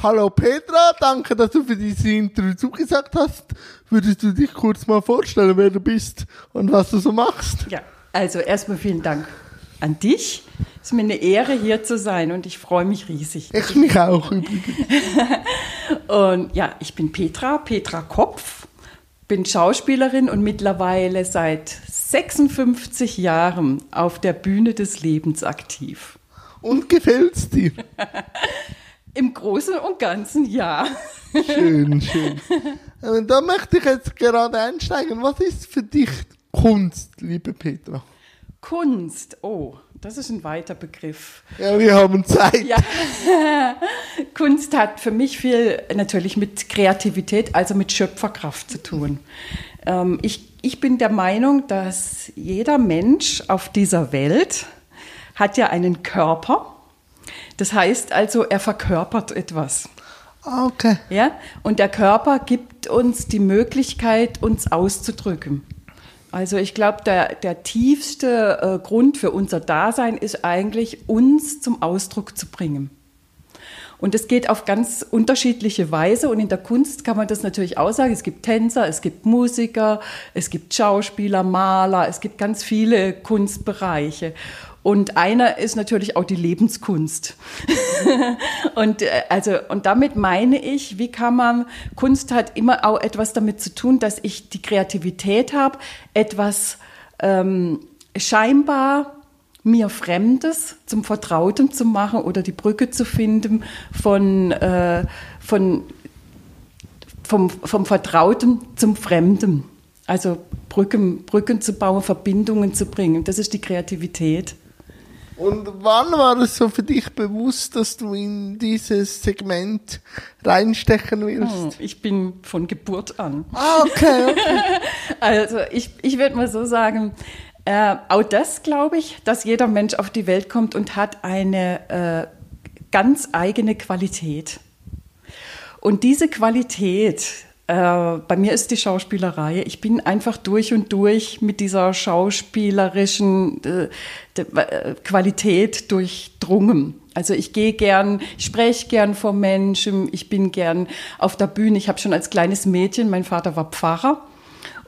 Hallo Petra, danke, dass du für dieses Interview zugesagt hast. Würdest du dich kurz mal vorstellen, wer du bist und was du so machst? Ja, also erstmal vielen Dank an dich. Es ist mir eine Ehre, hier zu sein und ich freue mich riesig. Ich mich auch übrigens. und ja, ich bin Petra, Petra Kopf, bin Schauspielerin und mittlerweile seit 56 Jahren auf der Bühne des Lebens aktiv. Und gefällt's dir? Im Großen und Ganzen ja. Schön, schön. Und da möchte ich jetzt gerade einsteigen. Was ist für dich Kunst, liebe Petra? Kunst, oh, das ist ein weiter Begriff. Ja, wir haben Zeit. Ja. Kunst hat für mich viel natürlich mit Kreativität, also mit Schöpferkraft zu tun. Ähm, ich, ich bin der Meinung, dass jeder Mensch auf dieser Welt hat ja einen Körper. Das heißt also, er verkörpert etwas. Ah, okay. Ja? Und der Körper gibt uns die Möglichkeit, uns auszudrücken. Also ich glaube, der, der tiefste äh, Grund für unser Dasein ist eigentlich, uns zum Ausdruck zu bringen. Und es geht auf ganz unterschiedliche Weise. Und in der Kunst kann man das natürlich auch sagen. Es gibt Tänzer, es gibt Musiker, es gibt Schauspieler, Maler, es gibt ganz viele Kunstbereiche. Und einer ist natürlich auch die Lebenskunst. und, äh, also, und damit meine ich, wie kann man, Kunst hat immer auch etwas damit zu tun, dass ich die Kreativität habe, etwas ähm, scheinbar mir Fremdes zum Vertrauten zu machen oder die Brücke zu finden von, äh, von, vom, vom Vertrauten zum Fremden. Also Brücken, Brücken zu bauen, Verbindungen zu bringen. Das ist die Kreativität. Und wann war es so für dich bewusst, dass du in dieses Segment reinstechen willst? Hm, ich bin von Geburt an. Ah, okay. okay. also ich, ich würde mal so sagen, äh, auch das glaube ich, dass jeder Mensch auf die Welt kommt und hat eine äh, ganz eigene Qualität. Und diese Qualität, bei mir ist die Schauspielerei. Ich bin einfach durch und durch mit dieser schauspielerischen äh, äh Qualität durchdrungen. Also ich gehe gern, ich spreche gern vor Menschen, ich bin gern auf der Bühne. Ich habe schon als kleines Mädchen, mein Vater war Pfarrer,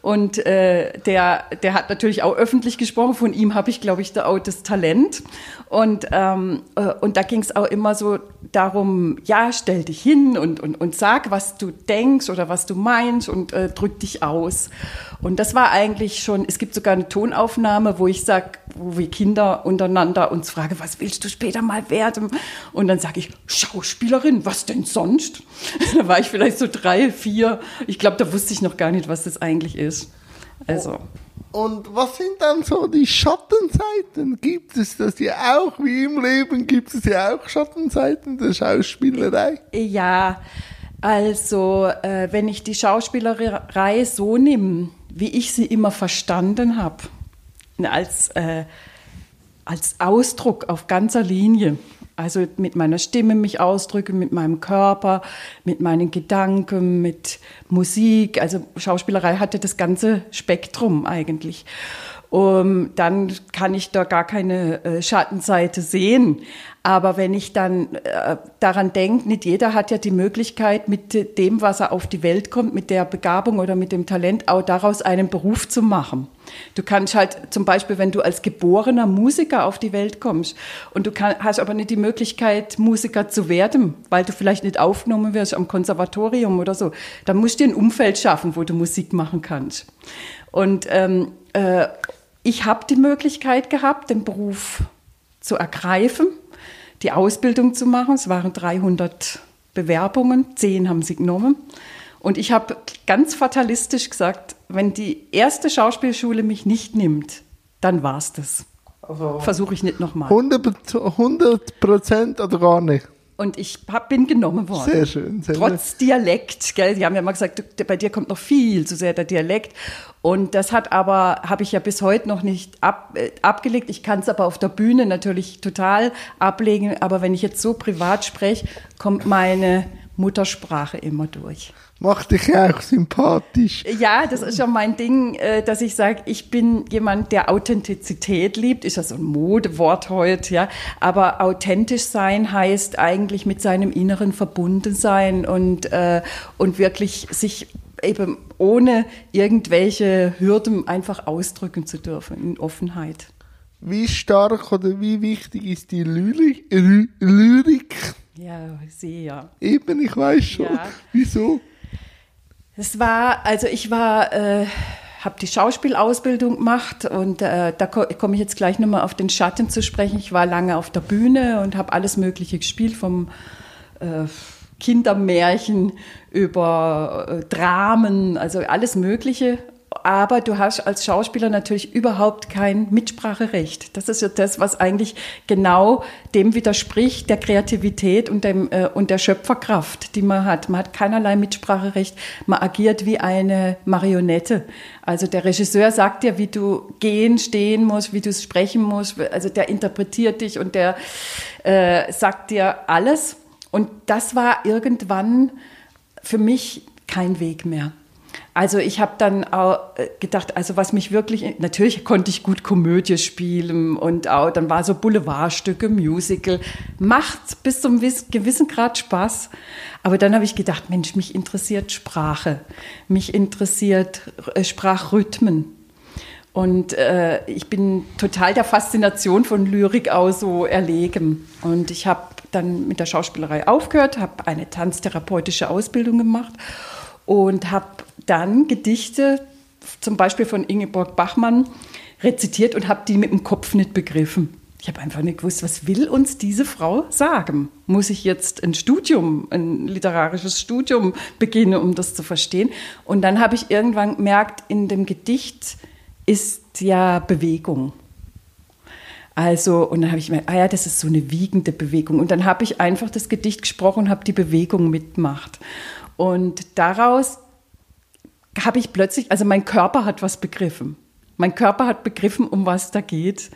und äh, der, der hat natürlich auch öffentlich gesprochen. Von ihm habe ich, glaube ich, da auch das Talent. Und, ähm, äh, und da ging es auch immer so darum, ja, stell dich hin und, und, und sag, was du denkst oder was du meinst und äh, drück dich aus. Und das war eigentlich schon, es gibt sogar eine Tonaufnahme, wo ich sage, wo wir Kinder untereinander uns fragen, was willst du später mal werden? Und dann sage ich, Schauspielerin, was denn sonst? da war ich vielleicht so drei, vier. Ich glaube, da wusste ich noch gar nicht, was das eigentlich ist ist. Also. Und was sind dann so die Schattenseiten? Gibt es das ja auch, wie im Leben gibt es ja auch Schattenseiten der Schauspielerei? Ja, also äh, wenn ich die Schauspielerei so nehme, wie ich sie immer verstanden habe, als, äh, als Ausdruck auf ganzer Linie, also mit meiner Stimme mich ausdrücken, mit meinem Körper, mit meinen Gedanken, mit Musik. Also Schauspielerei hatte das ganze Spektrum eigentlich. Um, dann kann ich da gar keine äh, Schattenseite sehen. Aber wenn ich dann äh, daran denke, nicht jeder hat ja die Möglichkeit, mit dem, was er auf die Welt kommt, mit der Begabung oder mit dem Talent, auch daraus einen Beruf zu machen. Du kannst halt zum Beispiel, wenn du als geborener Musiker auf die Welt kommst und du kann, hast aber nicht die Möglichkeit, Musiker zu werden, weil du vielleicht nicht aufgenommen wirst am Konservatorium oder so, dann musst du dir ein Umfeld schaffen, wo du Musik machen kannst. Und ähm, äh, ich habe die Möglichkeit gehabt, den Beruf zu ergreifen, die Ausbildung zu machen. Es waren 300 Bewerbungen, zehn haben sie genommen. Und ich habe ganz fatalistisch gesagt, wenn die erste Schauspielschule mich nicht nimmt, dann war es das. Also Versuche ich nicht nochmal. 100 Prozent oder gar nicht? Und ich hab, bin genommen worden. Sehr schön. Sehr Trotz schön. Dialekt. Gell? Sie haben ja mal gesagt, du, bei dir kommt noch viel zu sehr der Dialekt. Und das hat aber, habe ich ja bis heute noch nicht ab, äh, abgelegt. Ich kann es aber auf der Bühne natürlich total ablegen. Aber wenn ich jetzt so privat spreche, kommt meine Muttersprache immer durch. Macht dich auch sympathisch. Ja, das ist ja mein Ding, äh, dass ich sage, ich bin jemand, der Authentizität liebt. Ist ja so ein Modewort heute, ja. Aber authentisch sein heißt eigentlich mit seinem Inneren verbunden sein und, äh, und wirklich sich eben ohne irgendwelche Hürden einfach ausdrücken zu dürfen in Offenheit. Wie stark oder wie wichtig ist die Lyrik? Lyrik? Ja, sehr. Eben, ich weiß schon. Ja. Wieso? Es war, also ich war, äh, habe die Schauspielausbildung gemacht und äh, da ko komme ich jetzt gleich nochmal auf den Schatten zu sprechen. Ich war lange auf der Bühne und habe alles Mögliche gespielt, vom äh, Kindermärchen über äh, Dramen, also alles Mögliche aber du hast als Schauspieler natürlich überhaupt kein Mitspracherecht. Das ist ja das, was eigentlich genau dem widerspricht, der Kreativität und, dem, äh, und der Schöpferkraft, die man hat. Man hat keinerlei Mitspracherecht, man agiert wie eine Marionette. Also der Regisseur sagt dir, wie du gehen, stehen musst, wie du sprechen musst. Also der interpretiert dich und der äh, sagt dir alles. Und das war irgendwann für mich kein Weg mehr. Also ich habe dann auch äh, gedacht, also was mich wirklich, natürlich konnte ich gut Komödie spielen und auch, dann war so Boulevardstücke, Musical, macht bis zum gewissen Grad Spaß. Aber dann habe ich gedacht, Mensch, mich interessiert Sprache, mich interessiert äh, Sprachrhythmen. Und äh, ich bin total der Faszination von Lyrik auch so erlegen. Und ich habe dann mit der Schauspielerei aufgehört, habe eine tanztherapeutische Ausbildung gemacht und habe dann Gedichte, zum Beispiel von Ingeborg Bachmann, rezitiert und habe die mit dem Kopf nicht begriffen. Ich habe einfach nicht gewusst, was will uns diese Frau sagen? Muss ich jetzt ein Studium, ein literarisches Studium beginnen, um das zu verstehen? Und dann habe ich irgendwann gemerkt, in dem Gedicht ist ja Bewegung. Also, und dann habe ich mir, ah ja, das ist so eine wiegende Bewegung. Und dann habe ich einfach das Gedicht gesprochen und habe die Bewegung mitgemacht. Und daraus habe ich plötzlich, also mein Körper hat was begriffen. Mein Körper hat begriffen, um was da geht.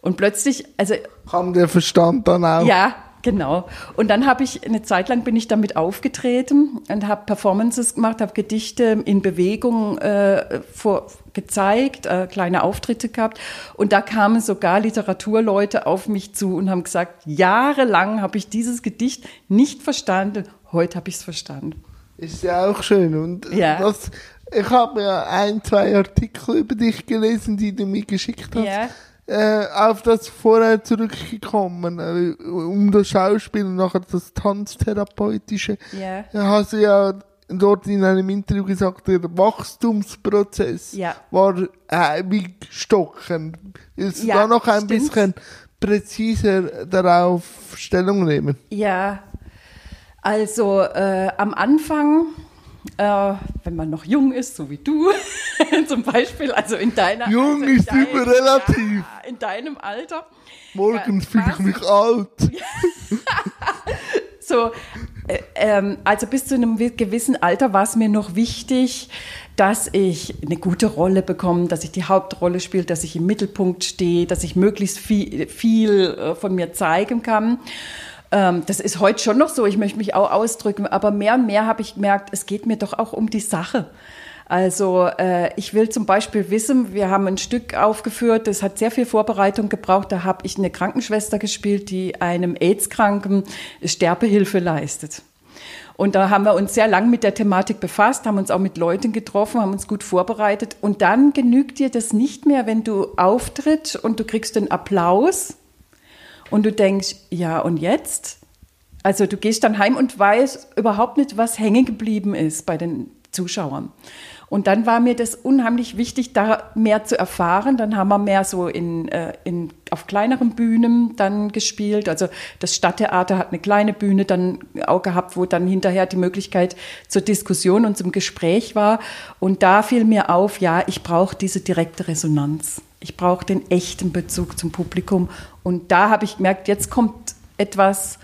Und plötzlich, also. Haben der Verstand dann auch? Ja, genau. Und dann habe ich, eine Zeit lang bin ich damit aufgetreten und habe Performances gemacht, habe Gedichte in Bewegung äh, vor, gezeigt, äh, kleine Auftritte gehabt. Und da kamen sogar Literaturleute auf mich zu und haben gesagt, jahrelang habe ich dieses Gedicht nicht verstanden, heute habe ich es verstanden. Ist ja auch schön. Und ja. das ich habe ja ein, zwei Artikel über dich gelesen, die du mir geschickt hast. Ja. Äh, auf das vorher zurückgekommen, äh, um das Schauspiel und nachher das Tanztherapeutische. Ja. Da hast du ja dort in einem Interview gesagt, der Wachstumsprozess ja. war äh, wie stockend. Willst du ja, da noch ein stimmt. bisschen präziser darauf Stellung nehmen? Ja, also äh, am Anfang äh, wenn man noch jung ist, so wie du zum Beispiel, also in deiner Jung also ist dein, immer relativ. Ja, in deinem Alter. Morgen ja, fühle ich mich alt. so, äh, ähm, also bis zu einem gewissen Alter war es mir noch wichtig, dass ich eine gute Rolle bekomme, dass ich die Hauptrolle spiele, dass ich im Mittelpunkt stehe, dass ich möglichst viel, viel äh, von mir zeigen kann. Ähm, das ist heute schon noch so, ich möchte mich auch ausdrücken, aber mehr und mehr habe ich gemerkt, es geht mir doch auch um die Sache. Also äh, ich will zum Beispiel wissen, wir haben ein Stück aufgeführt, das hat sehr viel Vorbereitung gebraucht. Da habe ich eine Krankenschwester gespielt, die einem AIDS-Kranken Sterbehilfe leistet. Und da haben wir uns sehr lang mit der Thematik befasst, haben uns auch mit Leuten getroffen, haben uns gut vorbereitet. Und dann genügt dir das nicht mehr, wenn du auftrittst und du kriegst den Applaus und du denkst, ja, und jetzt? Also du gehst dann heim und weißt überhaupt nicht, was hängen geblieben ist bei den Zuschauern. Und dann war mir das unheimlich wichtig, da mehr zu erfahren. Dann haben wir mehr so in, äh, in, auf kleineren Bühnen dann gespielt. Also das Stadttheater hat eine kleine Bühne dann auch gehabt, wo dann hinterher die Möglichkeit zur Diskussion und zum Gespräch war. Und da fiel mir auf, ja, ich brauche diese direkte Resonanz. Ich brauche den echten Bezug zum Publikum. Und da habe ich gemerkt, jetzt kommt etwas,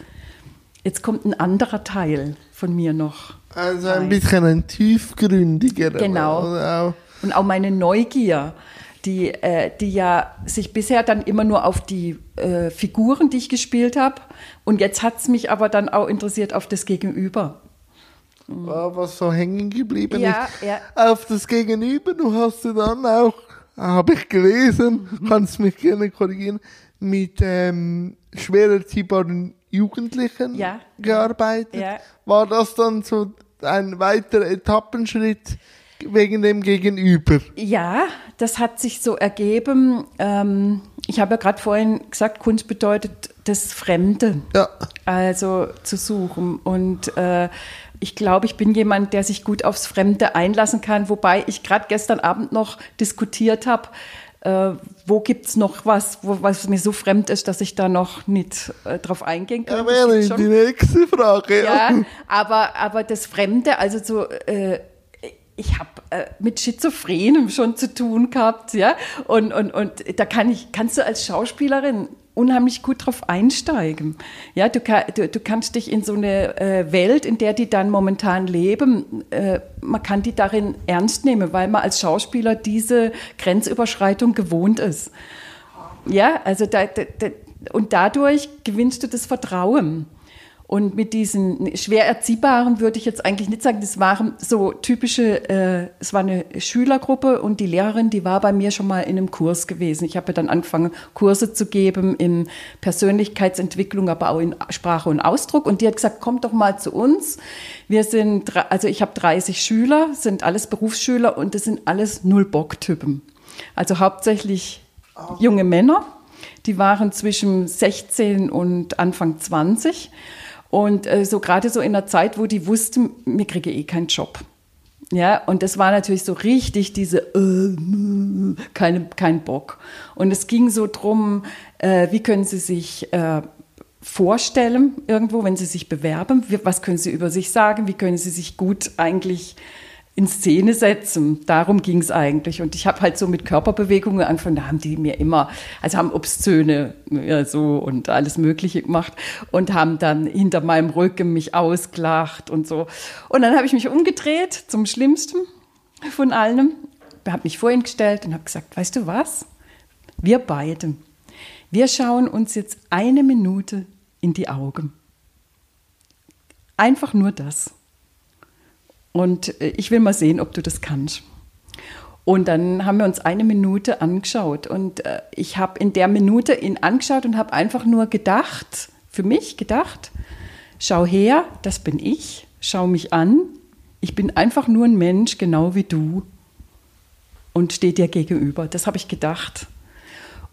jetzt kommt ein anderer Teil von mir noch. Also ein bisschen ein tiefgründiger. Genau. Und auch meine Neugier, die, äh, die ja sich bisher dann immer nur auf die äh, Figuren, die ich gespielt habe. Und jetzt hat es mich aber dann auch interessiert auf das Gegenüber. mhm. was so hängen geblieben ja, ist. Ja. Auf das Gegenüber, du hast du dann auch, habe ich gelesen, mhm. kannst mich gerne korrigieren, mit ähm, schwer erziehbaren Jugendlichen ja. gearbeitet. Ja. War das dann so ein weiterer Etappenschritt wegen dem Gegenüber? Ja, das hat sich so ergeben. Ähm, ich habe ja gerade vorhin gesagt, Kunst bedeutet das Fremde, ja. also zu suchen. Und äh, ich glaube, ich bin jemand, der sich gut aufs Fremde einlassen kann, wobei ich gerade gestern Abend noch diskutiert habe, äh, wo gibt es noch was, wo, was mir so fremd ist, dass ich da noch nicht äh, drauf eingehen kann? Ja, wäre die nächste Frage. Ja, aber, aber das Fremde, also so, äh, ich habe äh, mit Schizophrenen schon zu tun gehabt, ja, und, und, und da kann ich, kannst du als Schauspielerin unheimlich gut drauf einsteigen. Ja, du, du, du kannst dich in so eine äh, Welt, in der die dann momentan leben, äh, man kann die darin ernst nehmen, weil man als Schauspieler diese Grenzüberschreitung gewohnt ist. Ja, also da, da, da und dadurch gewinnst du das Vertrauen. Und mit diesen schwer erziehbaren würde ich jetzt eigentlich nicht sagen, das waren so typische, äh, es war eine Schülergruppe und die Lehrerin, die war bei mir schon mal in einem Kurs gewesen. Ich habe dann angefangen, Kurse zu geben in Persönlichkeitsentwicklung, aber auch in Sprache und Ausdruck. Und die hat gesagt, kommt doch mal zu uns. Wir sind, also ich habe 30 Schüler, sind alles Berufsschüler und das sind alles Null-Bock-Typen. Also hauptsächlich junge Männer. Die waren zwischen 16 und Anfang 20 und äh, so gerade so in der Zeit, wo die wussten, mir kriege eh keinen Job. Ja, und das war natürlich so richtig diese, äh, keine, kein Bock. Und es ging so drum, äh, wie können sie sich äh, vorstellen irgendwo, wenn sie sich bewerben, was können sie über sich sagen, wie können sie sich gut eigentlich in Szene setzen. Darum ging es eigentlich. Und ich habe halt so mit Körperbewegungen angefangen, da haben die mir immer, also haben Obszöne ja, so und alles Mögliche gemacht und haben dann hinter meinem Rücken mich ausgelacht und so. Und dann habe ich mich umgedreht zum Schlimmsten von allem, habe mich vor ihn gestellt und habe gesagt, weißt du was? Wir beide, wir schauen uns jetzt eine Minute in die Augen. Einfach nur das. Und äh, ich will mal sehen, ob du das kannst. Und dann haben wir uns eine Minute angeschaut. Und äh, ich habe in der Minute ihn angeschaut und habe einfach nur gedacht, für mich gedacht, schau her, das bin ich, schau mich an. Ich bin einfach nur ein Mensch, genau wie du. Und stehe dir gegenüber. Das habe ich gedacht.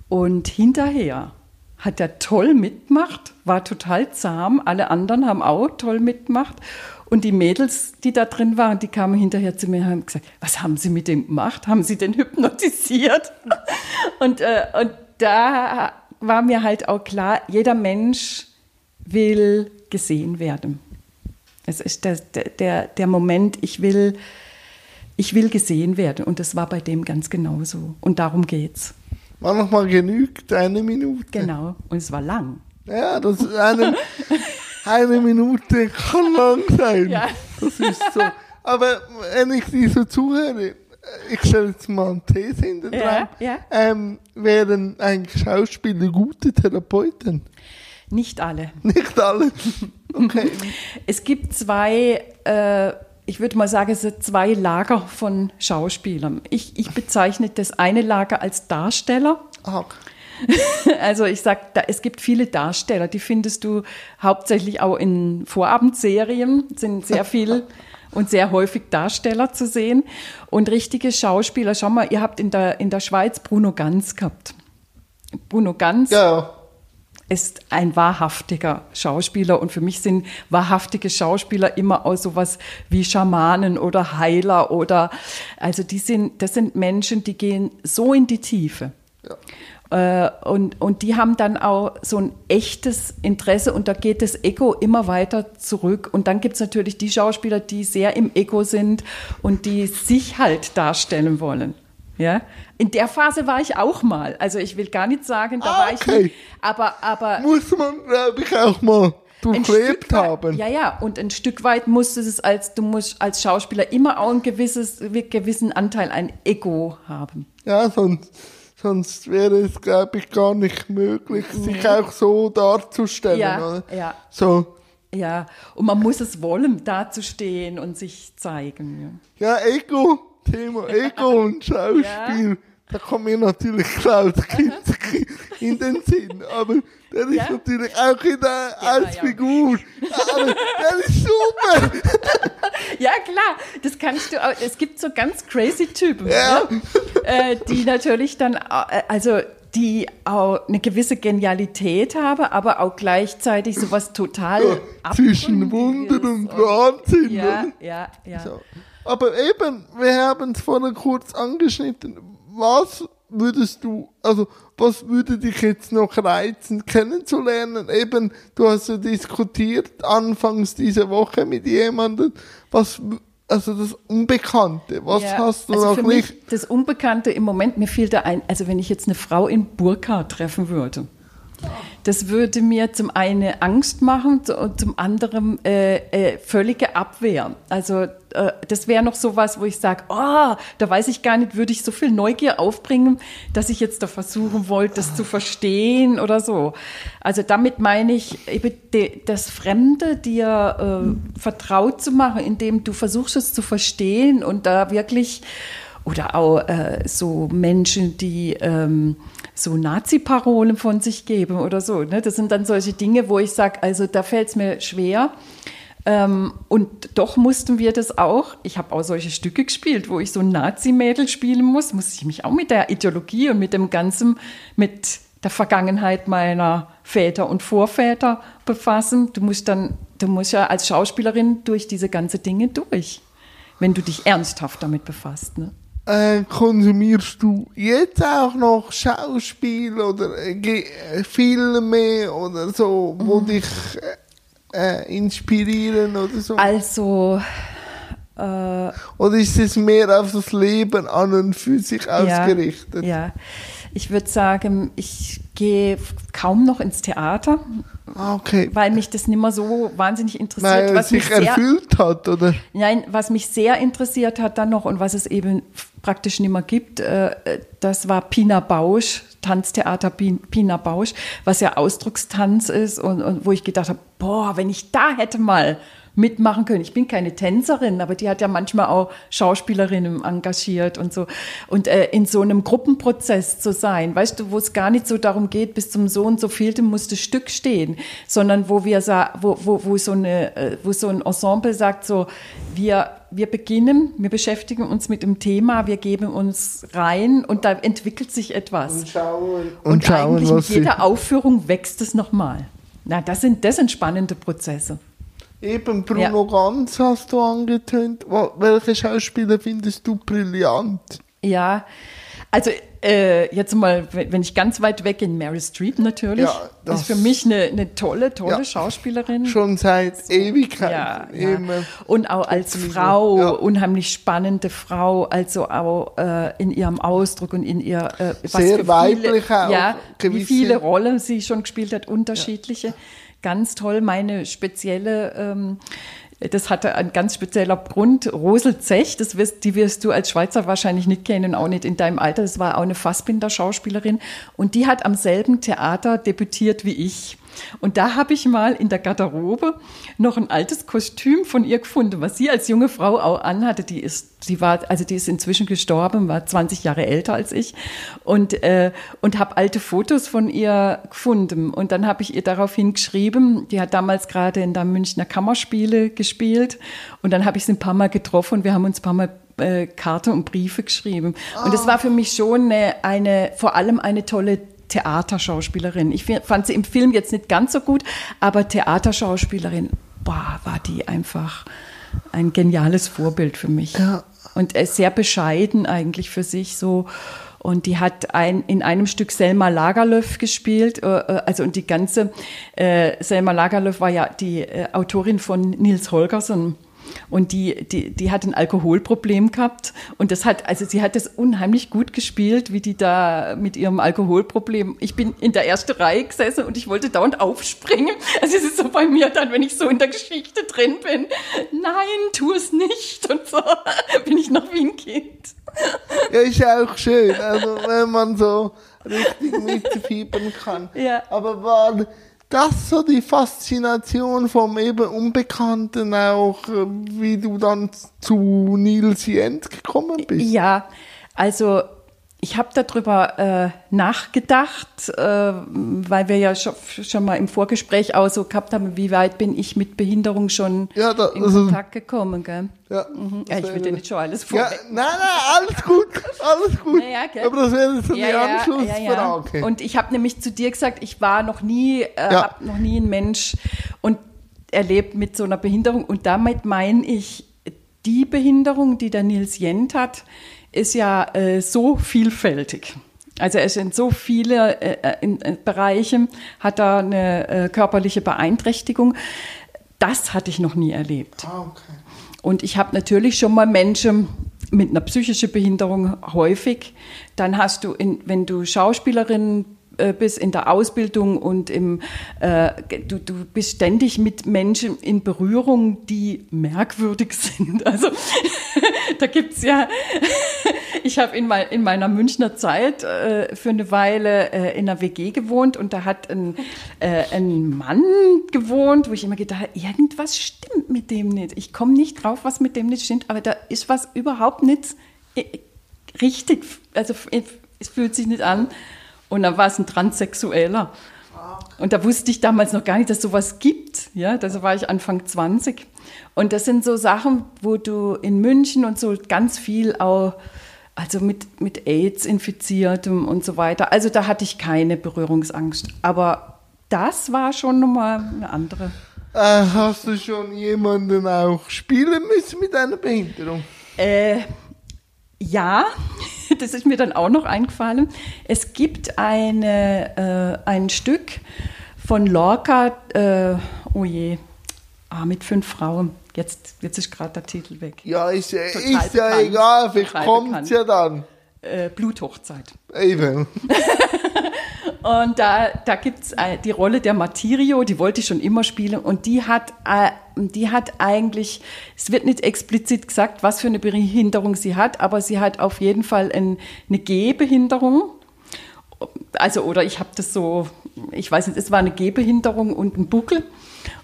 Und hinterher hat er toll mitgemacht, war total zahm. Alle anderen haben auch toll mitgemacht. Und die Mädels, die da drin waren, die kamen hinterher zu mir und haben gesagt, was haben Sie mit dem gemacht? Haben Sie den hypnotisiert? und, äh, und da war mir halt auch klar, jeder Mensch will gesehen werden. Es ist der, der, der Moment, ich will, ich will gesehen werden. Und das war bei dem ganz genauso. Und darum geht's. Manchmal genügt eine Minute. Genau. Und es war lang. Ja, das ist eine, eine Minute kann lang sein. Ja. Das ist so. Aber wenn ich dir so zuhöre, ich stelle jetzt mal eine These hinten dran. Ja, ja. Ähm, wären eigentlich Schauspieler gute Therapeuten? Nicht alle. Nicht alle. Okay. es gibt zwei, äh, ich würde mal sagen, es sind zwei Lager von Schauspielern. Ich, ich bezeichne das eine Lager als Darsteller. Ach. Also ich sage, es gibt viele Darsteller, die findest du hauptsächlich auch in Vorabendserien, sind sehr viel und sehr häufig Darsteller zu sehen. Und richtige Schauspieler, schau mal, ihr habt in der, in der Schweiz Bruno Ganz gehabt. Bruno Ganz ja. Ist ein wahrhaftiger Schauspieler und für mich sind wahrhaftige Schauspieler immer auch sowas wie Schamanen oder Heiler oder, also die sind, das sind Menschen, die gehen so in die Tiefe. Ja. Äh, und, und die haben dann auch so ein echtes Interesse und da geht das Ego immer weiter zurück. Und dann gibt es natürlich die Schauspieler, die sehr im Ego sind und die sich halt darstellen wollen. Ja, in der Phase war ich auch mal. Also ich will gar nicht sagen, da ah, war ich nicht, aber aber muss man glaube ich auch mal durchlebt haben. Ja, ja, und ein Stück weit musst es als du musst als Schauspieler immer auch ein gewisses gewissen Anteil ein Ego haben. Ja, sonst Sonst wäre es, glaube ich, gar nicht möglich, nee. sich auch so darzustellen. Ja, oder? ja. So, Ja, und man muss es wollen, dazustehen und sich zeigen. Ja, ja Ego, Thema Ego und Schauspiel. Ja. Da kommt mir natürlich Klaus Kinski in den Sinn, aber der ist ja. natürlich auch in der ja, als Figur. Aber der ist super. ja, klar, das kannst du auch. Es gibt so ganz crazy Typen, ja. ne? äh, die natürlich dann, äh, also die auch eine gewisse Genialität haben, aber auch gleichzeitig sowas total ja, zwischen Wunder und Wahnsinn. Ja, ja, ja. So. Aber eben, wir haben es vorhin kurz angeschnitten was würdest du, also was würde dich jetzt noch reizen, kennenzulernen? Eben, du hast ja diskutiert anfangs diese Woche mit jemandem, was, also das Unbekannte, was ja, hast du also noch für nicht? Mich das Unbekannte im Moment, mir fiel da ein, also wenn ich jetzt eine Frau in Burka treffen würde, das würde mir zum einen Angst machen und zum anderen äh, äh, völlige Abwehr. Also äh, das wäre noch so was, wo ich sage, oh, da weiß ich gar nicht, würde ich so viel Neugier aufbringen, dass ich jetzt da versuchen wollte, das zu verstehen oder so. Also damit meine ich eben das Fremde dir äh, vertraut zu machen, indem du versuchst es zu verstehen und da wirklich oder auch äh, so Menschen, die ähm, so Nazi-Parolen von sich geben oder so. Ne? Das sind dann solche Dinge, wo ich sage, also da fällt es mir schwer. Ähm, und doch mussten wir das auch. Ich habe auch solche Stücke gespielt, wo ich so ein Nazi-Mädel spielen muss. Muss ich mich auch mit der Ideologie und mit dem Ganzen, mit der Vergangenheit meiner Väter und Vorväter befassen. Du musst dann, du musst ja als Schauspielerin durch diese ganzen Dinge durch, wenn du dich ernsthaft damit befasst. Ne? Äh, konsumierst du jetzt auch noch Schauspiel oder äh, Filme oder so, wo mhm. dich äh, äh, inspirieren oder so? Also äh, oder ist es mehr auf das Leben an und für sich ausgerichtet? Ja, ich würde sagen, ich gehe kaum noch ins Theater. Ah, okay. Weil mich das nicht mehr so wahnsinnig interessiert. Weil was sich mich erfüllt sehr, hat, oder? Nein, was mich sehr interessiert hat dann noch und was es eben praktisch nicht mehr gibt, äh, das war Pina Bausch, Tanztheater Pina Bausch, was ja Ausdruckstanz ist und, und wo ich gedacht habe, boah, wenn ich da hätte mal mitmachen können. Ich bin keine Tänzerin, aber die hat ja manchmal auch Schauspielerinnen engagiert und so. Und äh, in so einem Gruppenprozess zu sein, weißt du, wo es gar nicht so darum geht, bis zum so und so vielte muss das Stück stehen, sondern wo wir wo, wo, wo so eine, äh, wo so ein Ensemble sagt so, wir wir beginnen, wir beschäftigen uns mit dem Thema, wir geben uns rein und da entwickelt sich etwas. Und schauen. Und, und schauen, eigentlich mit jeder Aufführung wächst es nochmal. Na, das sind, das sind spannende Prozesse. Eben Bruno ja. Ganz hast du angetönt. Welche Schauspieler findest du brillant? Ja, also äh, jetzt mal, wenn ich ganz weit weg in Mary Streep natürlich, ja, das ist für mich eine, eine tolle, tolle ja, Schauspielerin. Schon seit so, Ewigkeit. Ja, ja. Und auch als Frau, unheimlich spannende Frau, also auch äh, in ihrem Ausdruck und in ihr äh, was sehr weiblich viele, auch. Ja, wie viele Rollen sie schon gespielt hat, unterschiedliche ganz toll. Meine spezielle, ähm, das hatte ein ganz spezieller Grund. Rosel Zech, das wirst, die wirst du als Schweizer wahrscheinlich nicht kennen, auch nicht in deinem Alter. Das war auch eine Fassbinder-Schauspielerin. Und die hat am selben Theater debütiert wie ich. Und da habe ich mal in der Garderobe noch ein altes Kostüm von ihr gefunden, was sie als junge Frau auch anhatte. Die ist, die war, also die ist inzwischen gestorben, war 20 Jahre älter als ich und äh, und habe alte Fotos von ihr gefunden. Und dann habe ich ihr daraufhin geschrieben. Die hat damals gerade in der Münchner Kammerspiele gespielt und dann habe ich sie ein paar Mal getroffen und wir haben uns ein paar Mal äh, Karten und Briefe geschrieben. Und das war für mich schon eine, eine vor allem eine tolle Theaterschauspielerin. Ich fand sie im Film jetzt nicht ganz so gut, aber Theaterschauspielerin, boah, war die einfach ein geniales Vorbild für mich. Ja. Und sehr bescheiden eigentlich für sich so. Und die hat ein, in einem Stück Selma Lagerlöf gespielt. Äh, äh, also und die ganze äh, Selma Lagerlöf war ja die äh, Autorin von Nils Holgersson. Und die, die, die hat ein Alkoholproblem gehabt. Und das hat, also sie hat das unheimlich gut gespielt, wie die da mit ihrem Alkoholproblem. Ich bin in der ersten Reihe gesessen und ich wollte dauernd aufspringen. Also es ist so bei mir dann, wenn ich so in der Geschichte drin bin. Nein, tu es nicht. Und so bin ich noch wie ein Kind. Ja, ist ja auch schön. Also wenn man so richtig mitfiebern kann. Ja. Aber war das so die Faszination vom eben Unbekannten auch, äh, wie du dann zu Nils Jens gekommen bist? Ja, also ich habe darüber äh, nachgedacht, äh, weil wir ja schon, schon, mal im Vorgespräch auch so gehabt haben, wie weit bin ich mit Behinderung schon ja, da, in also, Kontakt gekommen. Gell? Ja, mhm. ja, ich will dir nicht schon alles vor. Ja, nein, nein, alles gut, alles gut. Ja, Aber das wäre jetzt eine Anschlussfrage. Und ich habe nämlich zu dir gesagt, ich war noch nie, äh, habe noch nie ein Mensch und erlebt mit so einer Behinderung. Und damit meine ich die Behinderung, die der Nils Jent hat, ist ja äh, so vielfältig. Also er ist in so viele äh, äh in, in äh, Bereiche, hat er eine äh, körperliche Beeinträchtigung. Das hatte ich noch nie erlebt. Ah, okay. Und ich habe natürlich schon mal Menschen mit einer psychischen Behinderung häufig. Dann hast du, in, wenn du Schauspielerin bist in der Ausbildung und im, äh, du, du bist ständig mit Menschen in Berührung, die merkwürdig sind. Also da gibt's ja, ich habe in, mein, in meiner Münchner Zeit äh, für eine Weile äh, in einer WG gewohnt und da hat ein, äh, ein Mann gewohnt, wo ich immer gedacht habe, irgendwas stimmt mit dem nicht. Ich komme nicht drauf, was mit dem nicht stimmt, aber da ist was überhaupt nicht äh, richtig. Also es fühlt sich nicht an. Und dann war es ein Transsexueller. Und da wusste ich damals noch gar nicht, dass sowas gibt. Ja, da war ich Anfang 20. Und das sind so Sachen, wo du in München und so ganz viel auch, also mit, mit AIDS infiziertem und so weiter. Also da hatte ich keine Berührungsangst. Aber das war schon nochmal eine andere. Äh, hast du schon jemanden auch spielen müssen mit einer Behinderung? Äh, ja, das ist mir dann auch noch eingefallen. Es gibt eine, äh, ein Stück von Lorca, äh, oh je, ah, mit fünf Frauen. Jetzt, jetzt ist gerade der Titel weg. Ja, ist, ist ja egal, vielleicht kommt es ja dann. Äh, Bluthochzeit. Eben. und da, da gibt es äh, die Rolle der Martirio, die wollte ich schon immer spielen. Und die hat, äh, die hat eigentlich, es wird nicht explizit gesagt, was für eine Behinderung sie hat, aber sie hat auf jeden Fall ein, eine Gehbehinderung. Also, oder ich habe das so, ich weiß nicht, es war eine Gehbehinderung und ein Buckel.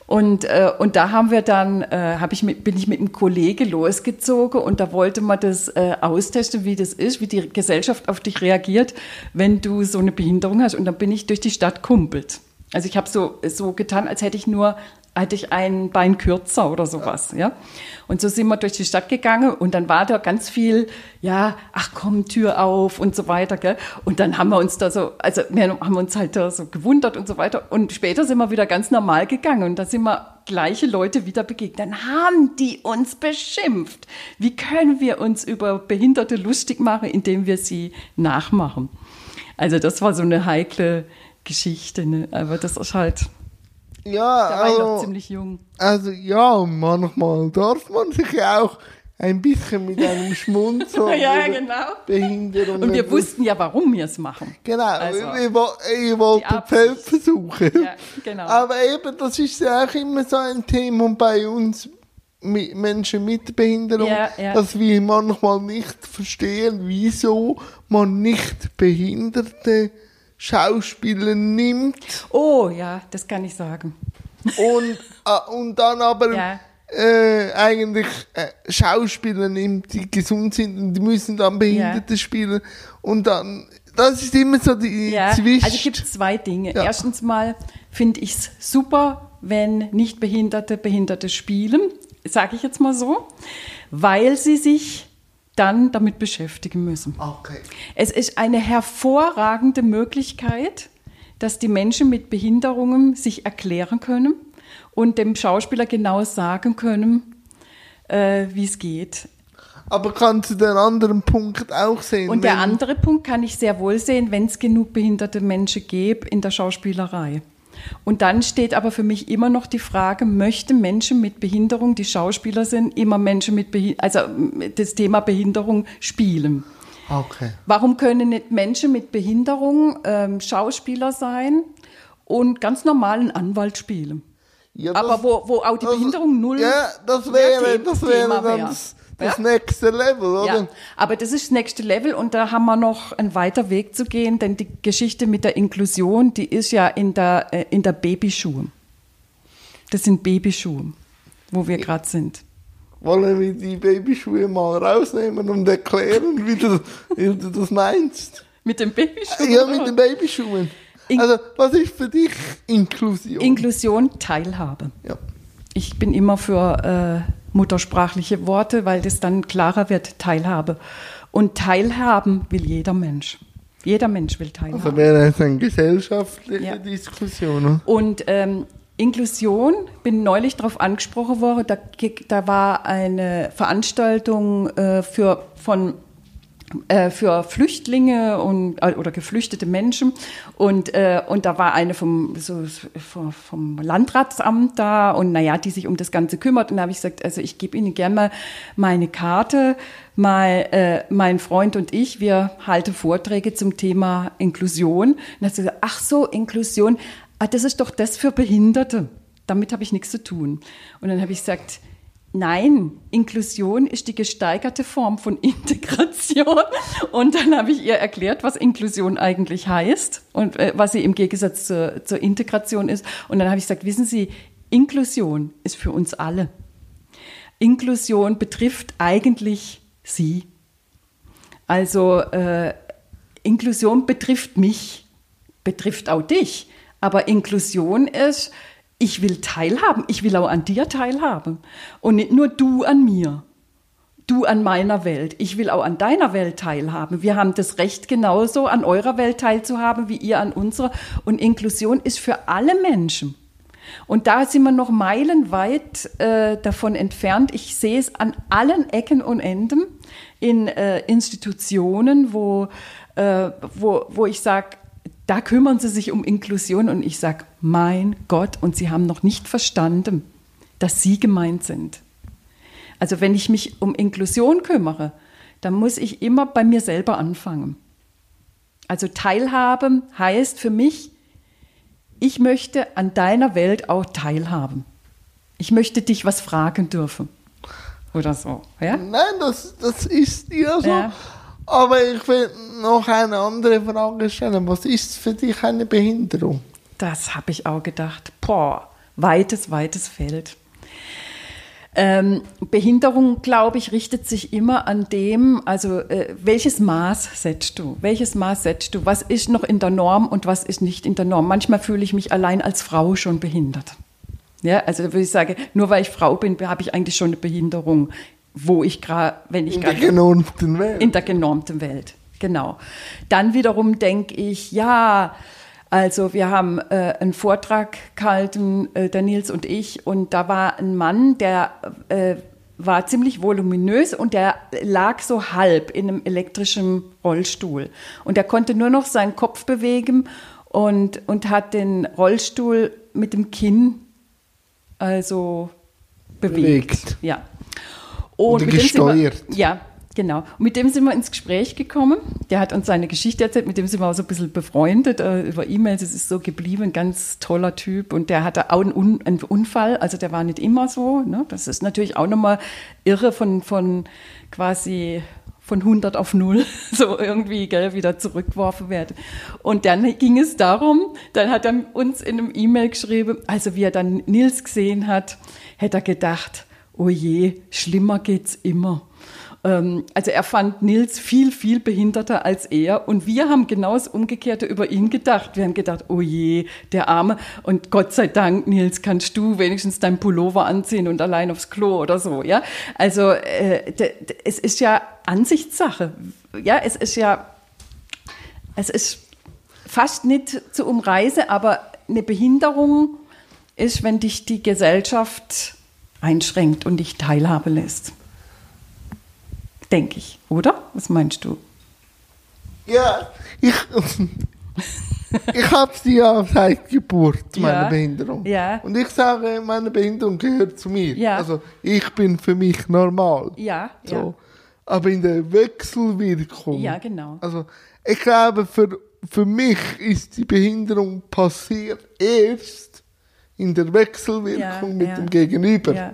Und, äh, und da haben wir dann, äh, hab ich mit, bin ich mit einem Kollege losgezogen und da wollte man das äh, austesten, wie das ist, wie die Gesellschaft auf dich reagiert, wenn du so eine Behinderung hast. Und dann bin ich durch die Stadt kumpelt. Also ich habe so, so getan, als hätte ich nur hatte ich ein Bein kürzer oder sowas, ja. Und so sind wir durch die Stadt gegangen und dann war da ganz viel, ja, ach komm, Tür auf und so weiter, gell. Und dann haben wir uns da so, also wir haben uns halt da so gewundert und so weiter. Und später sind wir wieder ganz normal gegangen und da sind wir gleiche Leute wieder begegnet. Dann haben die uns beschimpft. Wie können wir uns über Behinderte lustig machen, indem wir sie nachmachen? Also das war so eine heikle Geschichte, ne? aber das ist halt ja, da war also, ich noch ziemlich jung. Also ja, manchmal darf man sich auch ein bisschen mit einem Schmunzeln ja, genau. Behinderung. Und wir wussten ja, warum wir es machen. Genau, also, ich, wollte Feldversuche. Ja, genau. Aber eben, das ist ja auch immer so ein Thema bei uns Menschen mit Behinderung, ja, ja. dass wir manchmal nicht verstehen, wieso man nicht Behinderte Schauspieler nimmt. Oh ja, das kann ich sagen. Und, äh, und dann aber ja. äh, eigentlich äh, Schauspieler nimmt, die gesund sind und die müssen dann Behinderte ja. spielen. Und dann, das ist immer so die ja. Zwischen. Also es gibt zwei Dinge. Ja. Erstens mal finde ich es super, wenn Nichtbehinderte Behinderte spielen, sage ich jetzt mal so, weil sie sich dann damit beschäftigen müssen. Okay. Es ist eine hervorragende Möglichkeit, dass die Menschen mit Behinderungen sich erklären können und dem Schauspieler genau sagen können, äh, wie es geht. Aber kannst du den anderen Punkt auch sehen? Und der andere Punkt kann ich sehr wohl sehen, wenn es genug behinderte Menschen gäbe in der Schauspielerei. Und dann steht aber für mich immer noch die Frage, möchten Menschen mit Behinderung, die Schauspieler sind, immer Menschen mit Behinderung, also das Thema Behinderung spielen? Okay. Warum können nicht Menschen mit Behinderung ähm, Schauspieler sein und ganz normalen Anwalt spielen? Ja, das, aber wo, wo auch die Behinderung null. Ja, das wäre, das wäre dann das, das ja? nächste Level, oder? Ja, aber das ist das nächste Level und da haben wir noch einen weiter Weg zu gehen, denn die Geschichte mit der Inklusion, die ist ja in der, äh, in der Babyschuhe. Das sind Babyschuhe, wo wir gerade sind. Wollen wir die Babyschuhe mal rausnehmen und erklären, wie du, wie du das meinst? Mit den Babyschuhen? Ja, mit den Babyschuhen. In also, was ist für dich Inklusion? Inklusion, Teilhabe. Ja. Ich bin immer für äh, muttersprachliche Worte, weil das dann klarer wird, Teilhabe. Und Teilhaben will jeder Mensch. Jeder Mensch will teilhaben. Also wäre es eine gesellschaftliche ja. Diskussion. Und ähm, Inklusion, bin neulich darauf angesprochen worden, da, da war eine Veranstaltung äh, für, von für Flüchtlinge und, äh, oder geflüchtete Menschen. Und, äh, und da war eine vom, so, vom Landratsamt da und naja, die sich um das Ganze kümmert. Und da habe ich gesagt, also ich gebe Ihnen gerne mal meine Karte. Mal, äh, mein Freund und ich, wir halten Vorträge zum Thema Inklusion. Und dann hat sie gesagt, ach so, Inklusion, ah, das ist doch das für Behinderte. Damit habe ich nichts zu tun. Und dann habe ich gesagt, Nein, Inklusion ist die gesteigerte Form von Integration. Und dann habe ich ihr erklärt, was Inklusion eigentlich heißt und äh, was sie im Gegensatz zur, zur Integration ist. Und dann habe ich gesagt, wissen Sie, Inklusion ist für uns alle. Inklusion betrifft eigentlich Sie. Also äh, Inklusion betrifft mich, betrifft auch dich. Aber Inklusion ist, ich will teilhaben, ich will auch an dir teilhaben. Und nicht nur du an mir, du an meiner Welt. Ich will auch an deiner Welt teilhaben. Wir haben das Recht genauso an eurer Welt teilzuhaben, wie ihr an unserer. Und Inklusion ist für alle Menschen. Und da sind wir noch meilenweit äh, davon entfernt. Ich sehe es an allen Ecken und Enden in äh, Institutionen, wo, äh, wo, wo ich sage, da kümmern sie sich um Inklusion und ich sage, mein Gott, und sie haben noch nicht verstanden, dass sie gemeint sind. Also wenn ich mich um Inklusion kümmere, dann muss ich immer bei mir selber anfangen. Also teilhaben heißt für mich, ich möchte an deiner Welt auch teilhaben. Ich möchte dich was fragen dürfen. Oder so. Ja? Nein, das, das ist ja so. Ja. Aber ich will noch eine andere Frage stellen. Was ist für dich eine Behinderung? Das habe ich auch gedacht. Boah, weites, weites Feld. Ähm, Behinderung, glaube ich, richtet sich immer an dem, also äh, welches Maß setzt du? Welches Maß setzt du? Was ist noch in der Norm und was ist nicht in der Norm? Manchmal fühle ich mich allein als Frau schon behindert. Ja, also würde ich sagen, nur weil ich Frau bin, habe ich eigentlich schon eine Behinderung wo ich gerade, wenn ich gerade. In der genormten Welt. In der genormten Welt, genau. Dann wiederum denke ich, ja, also wir haben äh, einen Vortrag gehalten, äh, der Nils und ich, und da war ein Mann, der äh, war ziemlich voluminös und der lag so halb in einem elektrischen Rollstuhl. Und er konnte nur noch seinen Kopf bewegen und, und hat den Rollstuhl mit dem Kinn also bewegt. bewegt. Ja. Und gesteuert. Wir, ja, genau. Und mit dem sind wir ins Gespräch gekommen. Der hat uns seine Geschichte erzählt, mit dem sind wir auch so ein bisschen befreundet äh, über E-Mails. Es ist so geblieben, ein ganz toller Typ. Und der hatte auch einen, Un einen Unfall, also der war nicht immer so. Ne? Das ist natürlich auch nochmal irre von, von quasi von 100 auf 0 so irgendwie gell, wieder zurückgeworfen werden. Und dann ging es darum, dann hat er uns in einem E-Mail geschrieben, also wie er dann Nils gesehen hat, hätte er gedacht, oh je, schlimmer geht's immer. Ähm, also er fand Nils viel, viel behinderter als er. Und wir haben genau das Umgekehrte über ihn gedacht. Wir haben gedacht, oh je, der Arme. Und Gott sei Dank, Nils, kannst du wenigstens deinen Pullover anziehen und allein aufs Klo oder so. Ja, also äh, es ist ja Ansichtssache. Ja, es ist ja, es ist fast nicht zu umreißen, aber eine Behinderung ist, wenn dich die Gesellschaft einschränkt und dich teilhabe lässt. Denke ich, oder? Was meinst du? Ja, ich, ich habe sie ja seit Geburt, meine ja, Behinderung. Ja. Und ich sage, meine Behinderung gehört zu mir. Ja. Also ich bin für mich normal. Ja, so. ja. Aber in der Wechselwirkung. Ja, genau. Also ich glaube, für, für mich ist die Behinderung passiert erst, in der Wechselwirkung ja, mit ja. dem Gegenüber. Ja.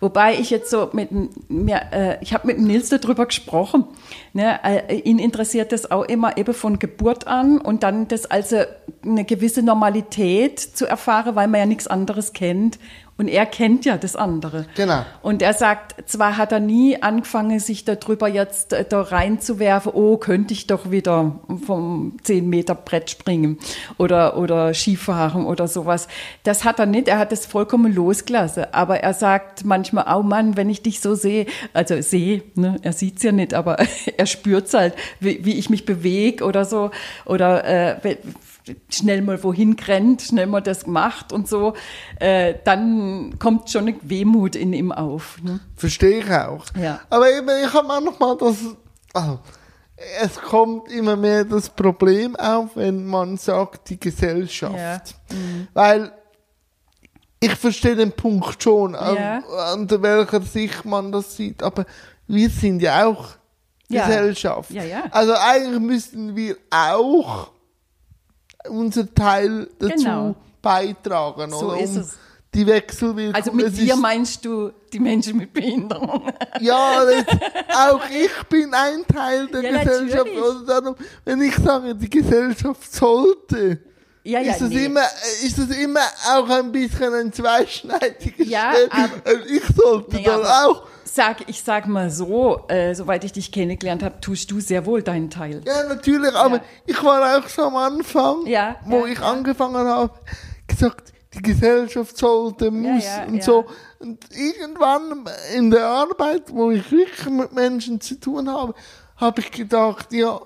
Wobei ich jetzt so mit mir, äh, ich habe mit Nils darüber gesprochen. Ne? Äh, ihn interessiert das auch immer eben von Geburt an und dann das also eine gewisse Normalität zu erfahren, weil man ja nichts anderes kennt und er kennt ja das andere. Genau. Und er sagt, zwar hat er nie angefangen, sich darüber jetzt äh, da reinzuwerfen, oh, könnte ich doch wieder vom 10 Meter Brett springen oder, oder Skifahren oder sowas. Das hat er nicht, er hat es vollkommen losgelassen. Aber er sagt manchmal, oh Mann, wenn ich dich so sehe, also sehe, ne, er sieht's ja nicht, aber er spürt's halt, wie, wie ich mich bewege oder so. Oder äh, schnell mal wohin rennt, schnell mal das macht und so, äh, dann kommt schon eine Wehmut in ihm auf. Ne? Verstehe ich auch. Ja. Aber eben, ich habe auch noch mal das, also, es kommt immer mehr das Problem auf, wenn man sagt, die Gesellschaft. Ja. Mhm. Weil ich verstehe den Punkt schon, ja. an, an welcher Sicht man das sieht, aber wir sind ja auch ja. Gesellschaft. Ja, ja. Also eigentlich müssten wir auch unser Teil dazu genau. beitragen. So oder? ist es. Die Wechselwirkung. Also mit dir meinst du die Menschen mit Behinderung? ja, das, auch ich bin ein Teil der ja, Gesellschaft. Also darum, wenn ich sage, die Gesellschaft sollte, ja, ja, ist, das nee. immer, ist das immer auch ein bisschen ein zweischneidiges ja. Aber, ich sollte nee, dann auch sag, ich sag mal so, äh, soweit ich dich kennengelernt habe, tust du sehr wohl deinen Teil. Ja, natürlich, aber ja. ich war auch so am Anfang, ja, wo ich angefangen habe, gesagt, die Gesellschaft sollte, muss und so. Und irgendwann in der Arbeit, wo ich wirklich mit Menschen zu tun habe, habe ich gedacht, ja,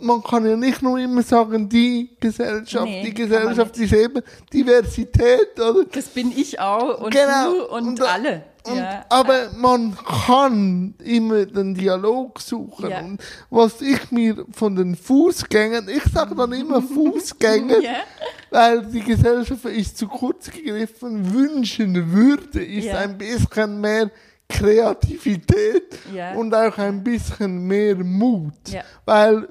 man kann ja nicht nur immer sagen, die Gesellschaft, nee, die Gesellschaft ist eben Diversität, oder? Das bin ich auch und genau. du und, und alle. Und, ja. Aber man kann immer den Dialog suchen. Ja. Und was ich mir von den Fußgängern, ich sage dann immer Fußgänger, ja. weil die Gesellschaft ist zu kurz gegriffen, wünschen würde, ist ein bisschen mehr Kreativität und auch ein bisschen mehr Mut. Weil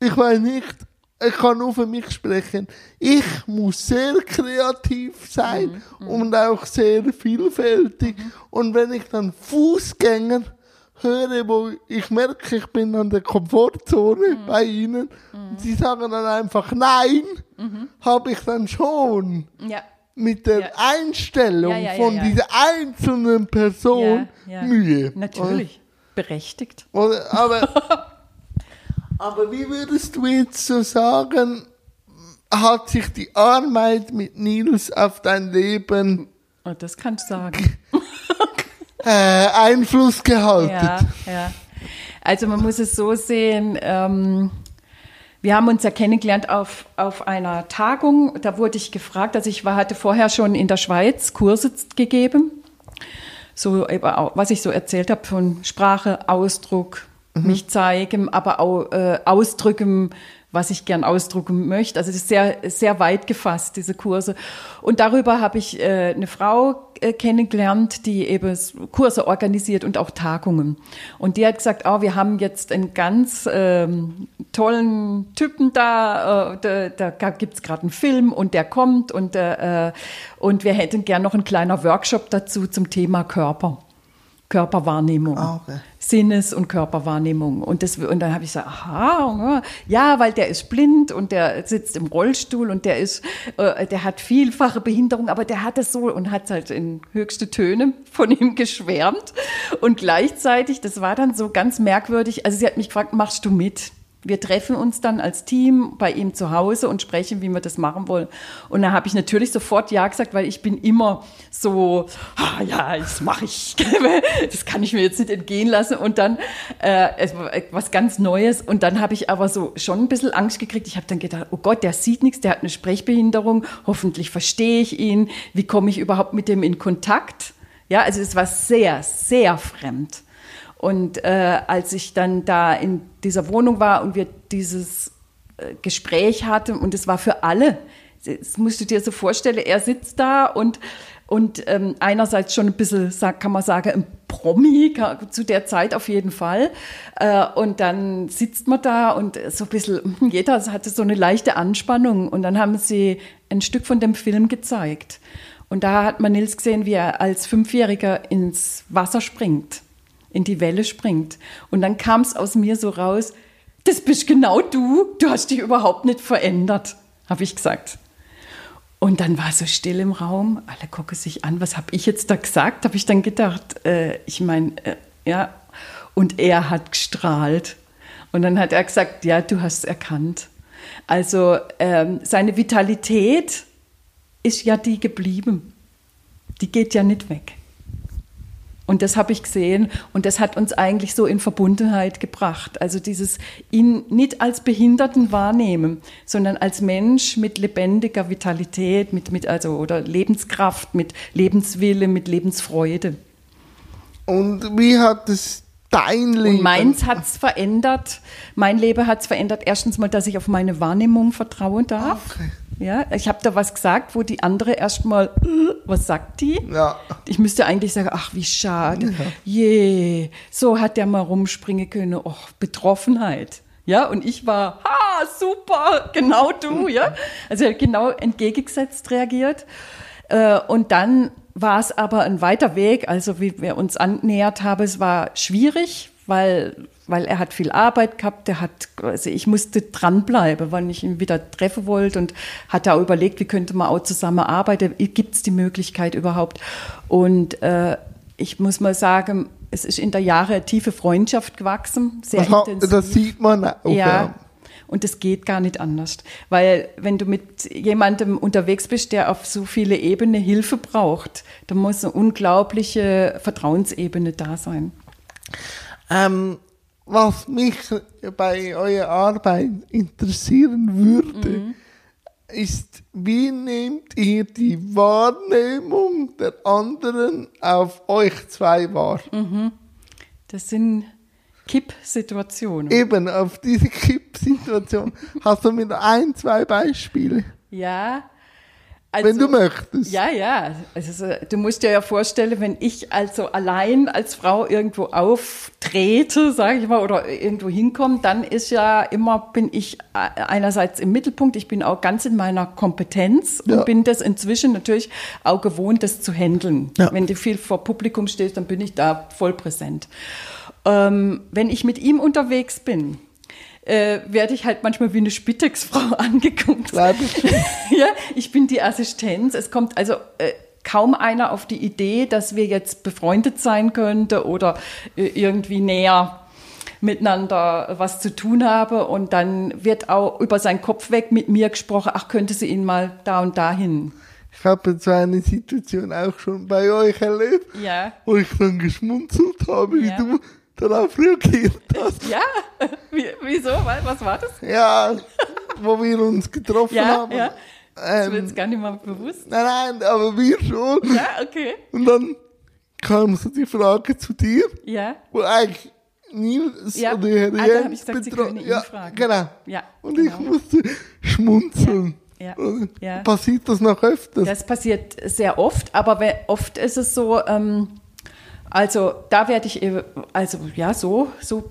ich weiß nicht, ich kann nur für mich sprechen. Ich muss sehr kreativ sein mhm, mhm. und auch sehr vielfältig. Mhm. Und wenn ich dann Fußgänger höre, wo ich merke, ich bin an der Komfortzone mhm. bei ihnen, und sie sagen dann einfach Nein, mhm. habe ich dann schon ja. mit der ja. Einstellung ja, von dieser einzelnen Person Mühe. Natürlich, berechtigt. aber Aber wie würdest du jetzt so sagen, hat sich die Arbeit mit Nils auf dein Leben oh, das kannst du sagen. äh, Einfluss gehalten? Ja, ja. Also man muss es so sehen, ähm, wir haben uns ja kennengelernt auf, auf einer Tagung, da wurde ich gefragt, also ich war, hatte vorher schon in der Schweiz Kurse gegeben, so was ich so erzählt habe von Sprache, Ausdruck, mhm. mich zeigen, aber auch äh, ausdrücken, was ich gern ausdrücken möchte. Also das ist sehr, sehr weit gefasst, diese Kurse. Und darüber habe ich äh, eine Frau äh, kennengelernt, die eben Kurse organisiert und auch Tagungen. Und die hat gesagt, oh, wir haben jetzt einen ganz ähm, tollen Typen da, äh, da, da gibt es gerade einen Film und der kommt und, äh, und wir hätten gern noch einen kleinen Workshop dazu zum Thema Körper. Körperwahrnehmung. Ah, okay. Sinnes- und Körperwahrnehmung. Und, das, und dann habe ich gesagt, aha, ja, weil der ist blind und der sitzt im Rollstuhl und der ist, äh, der hat vielfache Behinderung, aber der hat es so und hat halt in höchste Töne von ihm geschwärmt. Und gleichzeitig, das war dann so ganz merkwürdig, also sie hat mich gefragt, machst du mit? Wir treffen uns dann als Team bei ihm zu Hause und sprechen, wie wir das machen wollen. Und da habe ich natürlich sofort Ja gesagt, weil ich bin immer so, ah, ja, das mache ich, das kann ich mir jetzt nicht entgehen lassen. Und dann äh, was ganz Neues. Und dann habe ich aber so schon ein bisschen Angst gekriegt. Ich habe dann gedacht, oh Gott, der sieht nichts, der hat eine Sprechbehinderung. Hoffentlich verstehe ich ihn. Wie komme ich überhaupt mit dem in Kontakt? Ja, also es war sehr, sehr fremd. Und äh, als ich dann da in dieser Wohnung war und wir dieses äh, Gespräch hatten, und es war für alle, das musst du dir so vorstellen, er sitzt da und, und ähm, einerseits schon ein bisschen, kann man sagen, ein Promi, zu der Zeit auf jeden Fall. Äh, und dann sitzt man da und so ein bisschen, jeder hatte so eine leichte Anspannung. Und dann haben sie ein Stück von dem Film gezeigt. Und da hat man Nils gesehen, wie er als Fünfjähriger ins Wasser springt, in die Welle springt. Und dann kam es aus mir so raus, das bist genau du, du hast dich überhaupt nicht verändert, habe ich gesagt. Und dann war so still im Raum, alle gucken sich an, was habe ich jetzt da gesagt? Habe ich dann gedacht, äh, ich meine, äh, ja. Und er hat gestrahlt. Und dann hat er gesagt, ja, du hast es erkannt. Also ähm, seine Vitalität ist ja die geblieben. Die geht ja nicht weg. Und das habe ich gesehen und das hat uns eigentlich so in Verbundenheit gebracht. Also dieses ihn nicht als Behinderten wahrnehmen, sondern als Mensch mit lebendiger Vitalität, mit, mit also oder Lebenskraft, mit Lebenswille, mit Lebensfreude. Und wie hat es dein Leben? Und meins hat es verändert. Mein Leben hat es verändert. Erstens mal, dass ich auf meine Wahrnehmung vertrauen darf. Okay. Ja, ich habe da was gesagt, wo die andere erstmal, äh, was sagt die? Ja. Ich müsste eigentlich sagen, ach, wie schade. Ja. Je, so hat der mal rumspringen können. Och, Betroffenheit. Ja, und ich war, ha, super, genau du, ja. Also genau entgegengesetzt reagiert. Äh, und dann war es aber ein weiter Weg, also wie wir uns annähert haben, es war schwierig, weil weil er hat viel Arbeit gehabt, der hat, also ich musste dranbleiben, weil ich ihn wieder treffen wollte und hatte auch überlegt, wie könnte man auch zusammenarbeiten, gibt es die Möglichkeit überhaupt? Und äh, ich muss mal sagen, es ist in der Jahre eine tiefe Freundschaft gewachsen, sehr Aha, intensiv. Das sieht man auch. Ja, und es geht gar nicht anders. Weil wenn du mit jemandem unterwegs bist, der auf so viele Ebenen Hilfe braucht, dann muss eine unglaubliche Vertrauensebene da sein. Ähm, was mich bei eurer Arbeit interessieren würde, mhm. ist, wie nehmt ihr die Wahrnehmung der anderen auf euch zwei wahr? Mhm. Das sind Kippsituationen. Eben, auf diese Kippsituation. Hast du mir ein, zwei Beispiele? Ja, also, wenn du möchtest. Ja, ja. Also, du musst dir ja vorstellen, wenn ich also allein als Frau irgendwo auftrete, sage ich mal, oder irgendwo hinkomme, dann ist ja immer, bin ich einerseits im Mittelpunkt, ich bin auch ganz in meiner Kompetenz ja. und bin das inzwischen natürlich auch gewohnt, das zu handeln. Ja. Wenn du viel vor Publikum stehst, dann bin ich da voll präsent. Ähm, wenn ich mit ihm unterwegs bin, äh, werde ich halt manchmal wie eine Spitex-Frau angeguckt. ja, ich bin die Assistenz. Es kommt also äh, kaum einer auf die Idee, dass wir jetzt befreundet sein könnte oder äh, irgendwie näher miteinander was zu tun habe und dann wird auch über seinen Kopf weg mit mir gesprochen, ach, könnte sie ihn mal da und dahin. Ich habe so eine Situation auch schon bei euch erlebt, ja. wo ich dann geschmunzelt habe, ja. wie du darauf reagiert hast. Ja, Wie, wieso? Was war das? Ja, wo wir uns getroffen ja, haben. Ja. Das ähm, wird jetzt gar nicht mal bewusst. Nein, nein, aber wir schon. Ja, okay. Und dann kam so die Frage zu dir. Ja. Wo eigentlich Nils ja. oder Herr ah, da habe ich gesagt, Sie können ihn ja, fragen. Genau. Ja, Und genau. ich musste schmunzeln. Ja. Ja. Passiert das noch öfter? Das passiert sehr oft, aber oft ist es so, ähm, also da werde ich also ja so so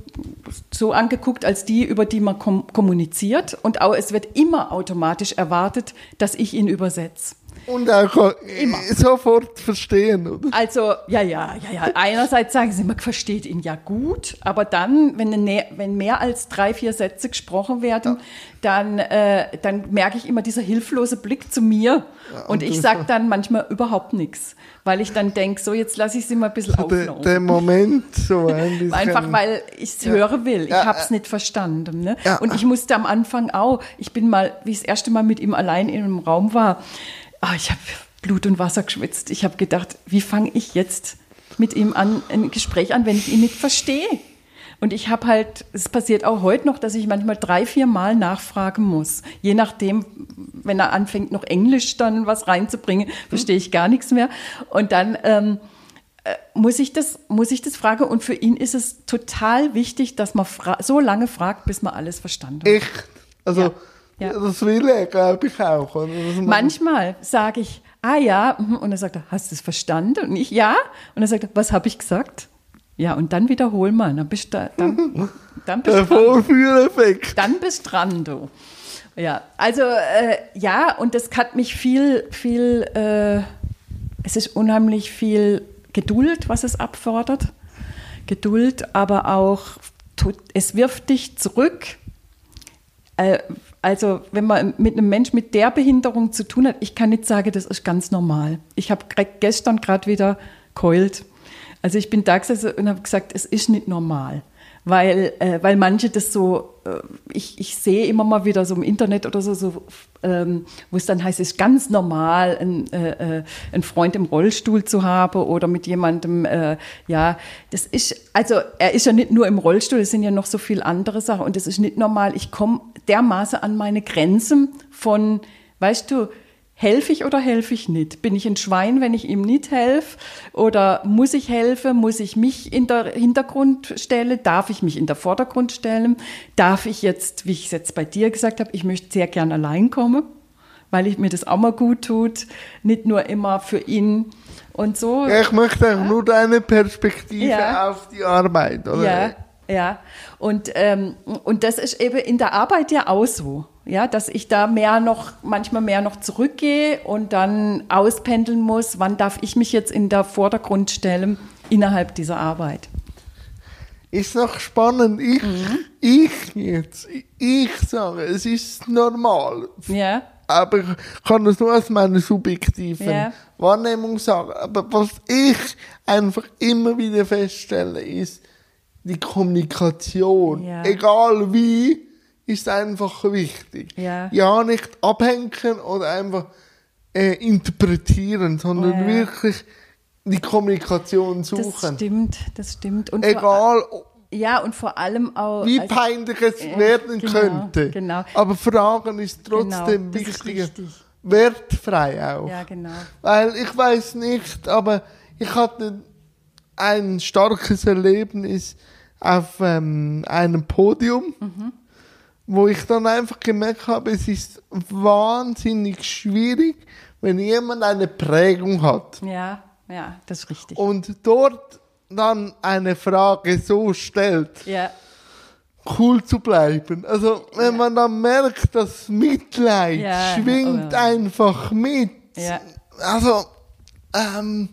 so angeguckt als die, über die man kommuniziert und auch es wird immer automatisch erwartet, dass ich ihn übersetze. Und auch Immer. sofort verstehen, oder? Also, ja, ja, ja, ja. Einerseits sagen sie, man versteht ihn ja gut, aber dann, wenn, eine, wenn mehr als drei, vier Sätze gesprochen werden, ja. dann, äh, dann merke ich immer dieser hilflose Blick zu mir. Ja, und, und ich sage dann manchmal überhaupt nichts, weil ich dann denke, so, jetzt lasse ich sie mal ein bisschen so auflaufen. Der, der Moment so ein Einfach, weil ich es ja. hören will. Ich ja, habe es nicht verstanden. Ne? Und ich musste am Anfang auch, ich bin mal, wie ich das erste Mal mit ihm allein in einem Raum war, oh, ich habe Blut und Wasser geschwitzt. Ich habe gedacht, wie fange ich jetzt mit ihm an, ein Gespräch an, wenn ich ihn nicht verstehe? Und ich habe halt, es passiert auch heute noch, dass ich manchmal drei, vier Mal nachfragen muss. Je nachdem, wenn er anfängt, noch Englisch dann was reinzubringen, verstehe ich gar nichts mehr. Und dann ähm, äh, muss, ich das, muss ich das fragen. Und für ihn ist es total wichtig, dass man so lange fragt, bis man alles verstanden hat. Echt? Also, ja. Ja. Das will er, glaube ich, auch. Manchmal sage ich, ah ja, und er sagt, hast du es verstanden? Und ich, ja. Und er sagt, was habe ich gesagt? Ja, und dann wiederhol mal. Dann bist du, dann, dann bist Der Vorführeffekt. Dann bist dran, du. Ja, also äh, ja, und das hat mich viel, viel, äh, es ist unheimlich viel Geduld, was es abfordert. Geduld, aber auch, es wirft dich zurück. Äh, also wenn man mit einem Mensch mit der Behinderung zu tun hat, ich kann nicht sagen, das ist ganz normal. Ich habe gestern gerade wieder keult. Also ich bin da gesessen und habe gesagt, es ist nicht normal weil, äh, weil manche das so, äh, ich, ich sehe immer mal wieder so im Internet oder so, so ähm, wo es dann heißt, es ist ganz normal, ein, äh, äh, einen Freund im Rollstuhl zu haben oder mit jemandem, äh, ja, das ist, also er ist ja nicht nur im Rollstuhl, es sind ja noch so viele andere Sachen und das ist nicht normal. Ich komme dermaßen an meine Grenzen von, weißt du, Helfe ich oder helfe ich nicht? Bin ich ein Schwein, wenn ich ihm nicht helfe? Oder muss ich helfen? Muss ich mich in der Hintergrund stellen? Darf ich mich in der Vordergrund stellen? Darf ich jetzt, wie ich es jetzt bei dir gesagt habe, ich möchte sehr gern allein kommen, weil ich mir das auch mal gut tut, nicht nur immer für ihn und so. Ich möchte auch nur deine Perspektive ja. auf die Arbeit, oder? Ja, ja. Und, ähm, und das ist eben in der Arbeit ja auch so ja, dass ich da mehr noch, manchmal mehr noch zurückgehe und dann auspendeln muss, wann darf ich mich jetzt in der Vordergrund stellen innerhalb dieser Arbeit. Ist noch spannend. Ich, mhm. ich jetzt, ich sage, es ist normal. Ja. Aber ich kann es nur aus meiner subjektiven ja. Wahrnehmung sagen. Aber was ich einfach immer wieder feststelle, ist die Kommunikation. Ja. Egal wie, ist einfach wichtig. Ja, ja nicht abhängen oder einfach äh, interpretieren, sondern ja. wirklich die Kommunikation suchen. Das stimmt, das stimmt. Und Egal. ja, und vor allem auch. Wie peinlich es äh, werden genau, könnte. Genau. Aber Fragen ist trotzdem genau, wichtig. Wertfrei auch. Ja, genau. Weil ich weiß nicht, aber ich hatte ein starkes Erlebnis auf ähm, einem Podium. Mhm wo ich dann einfach gemerkt habe, es ist wahnsinnig schwierig, wenn jemand eine Prägung hat. Ja, ja, das ist richtig. Und dort dann eine Frage so stellt, ja. cool zu bleiben. Also wenn ja. man dann merkt, das Mitleid ja. schwingt oh, einfach mit. Ja. Also ähm,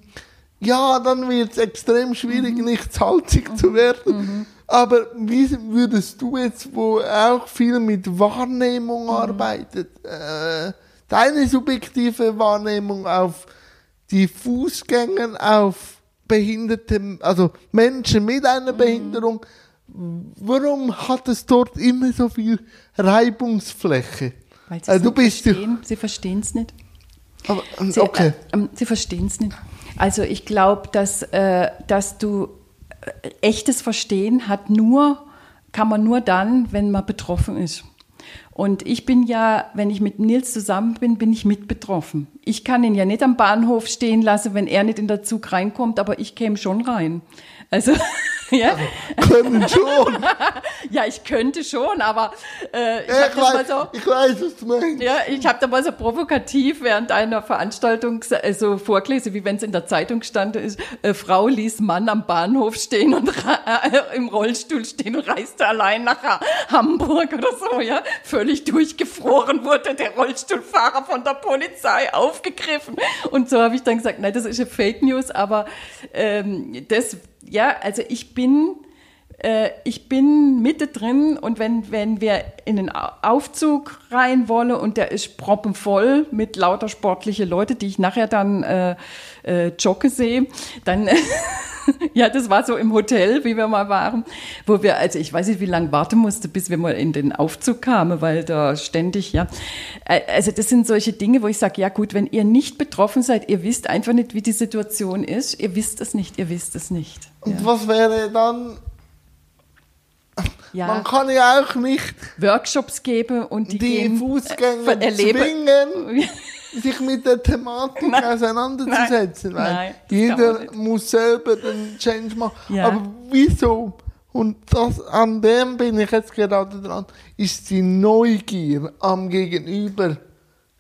ja, dann wird es extrem schwierig, mhm. nicht salzig mhm. zu werden. Mhm. Aber wie würdest du jetzt, wo auch viel mit Wahrnehmung mhm. arbeitet, äh, deine subjektive Wahrnehmung auf die Fußgänger, auf Behinderte, also Menschen mit einer mhm. Behinderung, warum hat es dort immer so viel Reibungsfläche? Weil sie du bist verstehen. Sie verstehen es nicht. Aber, okay. Sie, äh, sie verstehen es nicht. Also ich glaube, dass, äh, dass du echtes Verstehen hat nur, kann man nur dann, wenn man betroffen ist. Und ich bin ja, wenn ich mit Nils zusammen bin, bin ich mit betroffen. Ich kann ihn ja nicht am Bahnhof stehen lassen, wenn er nicht in der Zug reinkommt, aber ich käme schon rein. Also, ja. Also, können schon. ja, ich könnte schon, aber äh, ich ja, das mal so. Ich weiß, was du meinst. Ja, ich habe da mal so provokativ während einer Veranstaltung äh, so vorgelesen, wie wenn es in der Zeitung stand, ist, äh, Frau ließ Mann am Bahnhof stehen und äh, im Rollstuhl stehen und reiste allein nach Hamburg oder so, ja. Völlig durchgefroren wurde der Rollstuhlfahrer von der Polizei aufgegriffen. Und so habe ich dann gesagt, nein, das ist ja Fake News, aber ähm, das ja, also ich bin, äh, ich bin mitte drin und wenn, wenn wir in den Aufzug rein wollen und der ist proppenvoll mit lauter sportliche Leute, die ich nachher dann äh, äh, jogge sehe, dann ja, das war so im Hotel, wie wir mal waren, wo wir, also ich weiß nicht, wie lange warten musste, bis wir mal in den Aufzug kamen, weil da ständig, ja. Äh, also das sind solche Dinge, wo ich sage, ja gut, wenn ihr nicht betroffen seid, ihr wisst einfach nicht, wie die Situation ist, ihr wisst es nicht, ihr wisst es nicht. Und ja. was wäre dann ja. Man kann ja auch nicht Workshops geben und die, die Fußgänger äh, zwingen, sich mit der Thematik nein. auseinanderzusetzen. Nein. Nein, jeder muss selber den Change machen. Ja. Aber wieso? Und das, an dem bin ich jetzt gerade dran, ist die Neugier am Gegenüber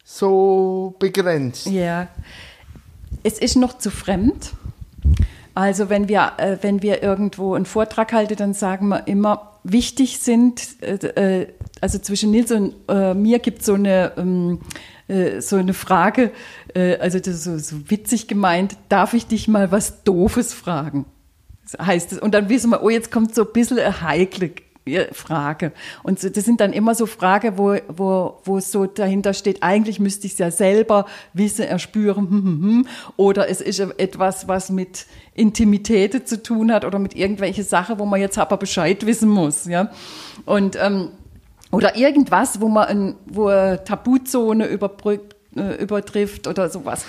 so begrenzt. Ja. Es ist noch zu fremd. Also wenn wir, äh, wenn wir irgendwo einen Vortrag halten, dann sagen wir immer, wichtig sind, äh, äh also zwischen Nils und äh, mir gibt es so eine ähm, äh, so eine Frage, äh, also das ist so, so witzig gemeint, darf ich dich mal was Doofes fragen? heißt es. Und dann wissen wir, oh, jetzt kommt so ein bisschen eine heikle Frage. Und das sind dann immer so Fragen, wo, wo, wo so dahinter steht, eigentlich müsste ich es ja selber wissen, erspüren, hm, hm, hm. oder es ist etwas, was mit Intimität zu tun hat oder mit irgendwelche Sachen, wo man jetzt aber Bescheid wissen muss, ja. Und, ähm, oder irgendwas, wo man ein, wo eine Tabuzone überbrückt, äh, übertrifft oder sowas.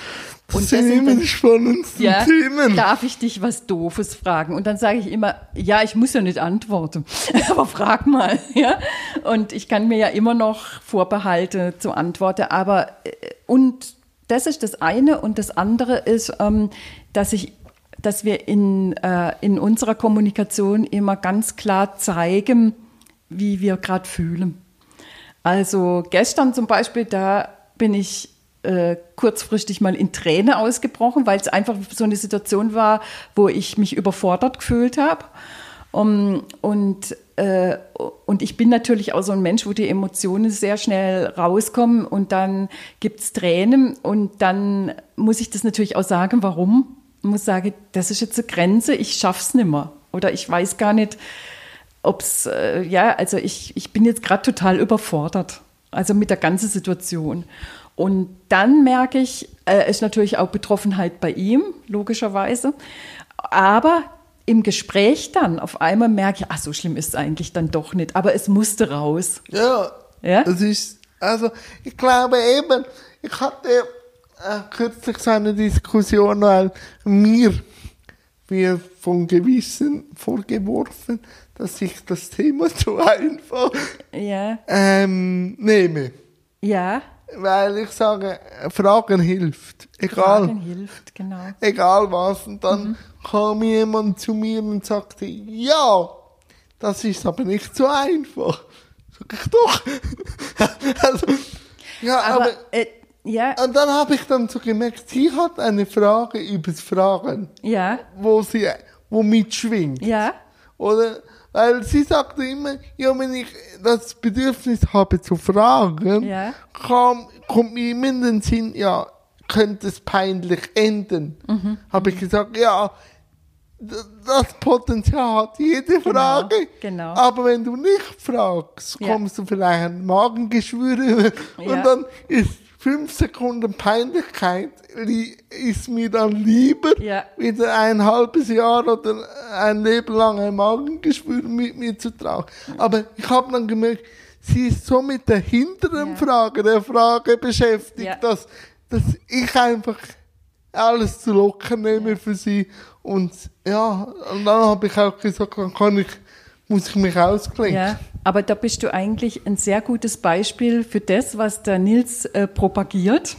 Und immer die spannendsten ja, Themen. Darf ich dich was Doofes fragen? Und dann sage ich immer, ja, ich muss ja nicht antworten, aber frag mal. Ja? Und ich kann mir ja immer noch Vorbehalte zu antworten. Aber äh, und das ist das eine. Und das andere ist, ähm, dass ich dass wir in, äh, in unserer Kommunikation immer ganz klar zeigen, wie wir gerade fühlen. Also gestern zum Beispiel, da bin ich äh, kurzfristig mal in Träne ausgebrochen, weil es einfach so eine Situation war, wo ich mich überfordert gefühlt habe. Um, und, äh, und ich bin natürlich auch so ein Mensch, wo die Emotionen sehr schnell rauskommen und dann gibt es Tränen und dann muss ich das natürlich auch sagen, warum. Ich muss sagen, das ist jetzt eine Grenze, ich schaff's nicht mehr. Oder ich weiß gar nicht, ob es, äh, ja, also ich, ich bin jetzt gerade total überfordert. Also mit der ganzen Situation. Und dann merke ich, äh, ist natürlich auch Betroffenheit bei ihm, logischerweise. Aber im Gespräch dann auf einmal merke ich, ach, so schlimm ist es eigentlich dann doch nicht. Aber es musste raus. Ja. Ja. Das ist, also, ich glaube eben, ich hatte äh, kürzlich so eine Diskussion, weil mir wird von Gewissen vorgeworfen, dass ich das Thema zu einfach ähm, nehme. Ja. Weil ich sage, Fragen hilft. Egal. Fragen hilft, genau. Egal was. Und dann mhm. kam jemand zu mir und sagte, ja, das ist aber nicht so einfach. Sag ich doch. also, ja, aber, aber äh, ja. Und dann habe ich dann so gemerkt, sie hat eine Frage übers Fragen. Ja. Wo sie, wo mitschwingt. Ja. Oder, weil sie sagte immer, ja, wenn ich das Bedürfnis habe zu fragen, ja. kam, kommt mir immer in den Sinn, ja, könnte es peinlich enden. Mhm. Habe ich gesagt, ja, das Potenzial hat jede genau, Frage. Genau, genau. Aber wenn du nicht fragst, kommst ja. du vielleicht ein Magengeschwür und ja. dann ist fünf Sekunden Peinlichkeit ist mir dann lieber, ja. wieder ein halbes Jahr oder ein Leben lang ein Magengeschwür mit mir zu tragen. Aber ich habe dann gemerkt, sie ist so mit der hinteren ja. Frage, der Frage beschäftigt, ja. dass, dass ich einfach alles zu locker nehme für sie. Und ja, und dann habe ich auch gesagt, dann kann ich, muss ich mich ausklinken. Ja. Aber da bist du eigentlich ein sehr gutes Beispiel für das, was der Nils äh, propagiert.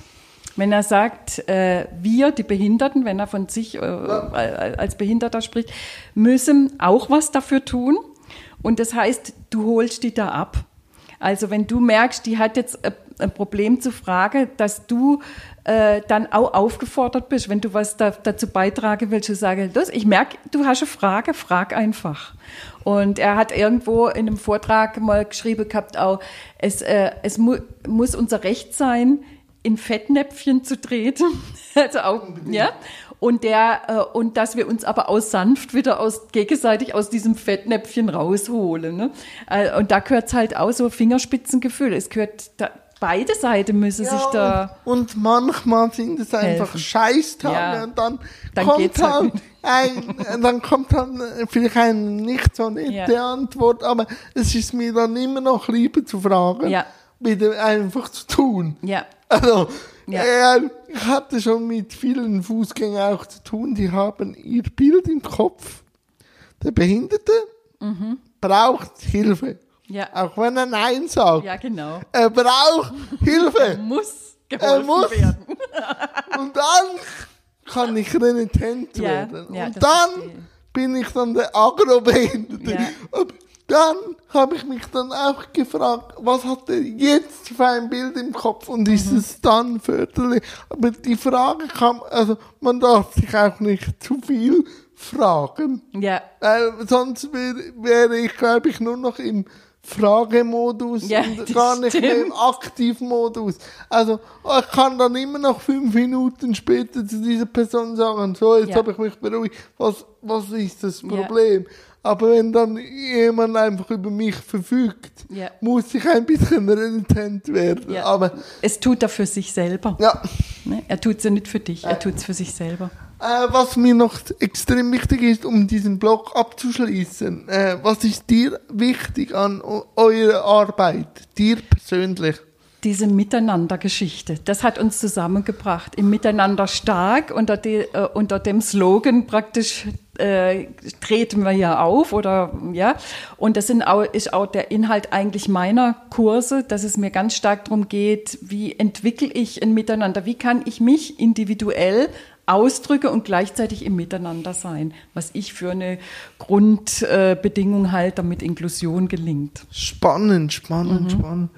Wenn er sagt, äh, wir, die Behinderten, wenn er von sich äh, als Behinderter spricht, müssen auch was dafür tun. Und das heißt, du holst die da ab. Also wenn du merkst, die hat jetzt ein Problem zu fragen, dass du äh, dann auch aufgefordert bist, wenn du was da, dazu beitragen willst, zu sagen, los, ich merke, du hast eine Frage, frag einfach. Und er hat irgendwo in einem Vortrag mal geschrieben gehabt, auch, es, äh, es mu muss unser Recht sein, in Fettnäpfchen zu treten. also auch, ja. Und der, äh, und dass wir uns aber auch sanft wieder aus, gegenseitig aus diesem Fettnäpfchen rausholen. Ne? Äh, und da gehört es halt auch so Fingerspitzengefühl. Es gehört, da, beide Seiten müssen ja, sich da. Und, manchmal sind es einfach helfen. Scheißtage ja, und dann, dann kommt halt, halt ein, dann kommt dann vielleicht eine nicht so nette ja. Antwort, aber es ist mir dann immer noch lieber zu fragen, ja. wieder einfach zu tun. Ja. Also, ja. Äh, ich hatte schon mit vielen Fußgängern auch zu tun, die haben ihr Bild im Kopf. Der Behinderte mhm. braucht Hilfe. Ja. Auch wenn er Nein sagt. Ja, genau. Er braucht Hilfe. er muss geholfen er muss. werden. Und dann kann ich renitent ja, werden. Ja, Und dann bin ich dann der Agrobehinderte. Ja. Und dann habe ich mich dann auch gefragt, was hat er jetzt für ein Bild im Kopf und ist mhm. es dann förderlich? Aber die Frage kam, also man darf sich auch nicht zu viel fragen. Ja. Weil sonst wäre wär ich, glaube ich, nur noch im Fragemodus ja, und gar nicht stimmt. mehr im Aktivmodus. Also ich kann dann immer noch fünf Minuten später zu dieser Person sagen, so, jetzt ja. habe ich mich beruhigt, was, was ist das Problem? Ja. Aber wenn dann jemand einfach über mich verfügt, ja. muss ich ein bisschen renitent werden. Ja. Aber es tut er für sich selber. Ja. Ne? Er tut es ja nicht für dich, er tut es für sich selber. Äh, was mir noch extrem wichtig ist, um diesen Blog abzuschließen, äh, was ist dir wichtig an eurer Arbeit, dir persönlich? diese Miteinandergeschichte. Das hat uns zusammengebracht. Im Miteinander stark unter, die, äh, unter dem Slogan praktisch äh, treten wir ja auf oder ja. Und das auch, ist auch der Inhalt eigentlich meiner Kurse, dass es mir ganz stark darum geht, wie entwickle ich ein Miteinander, wie kann ich mich individuell ausdrücke und gleichzeitig im Miteinander sein, was ich für eine Grundbedingung halte, damit Inklusion gelingt. Spannend, spannend, mhm. spannend.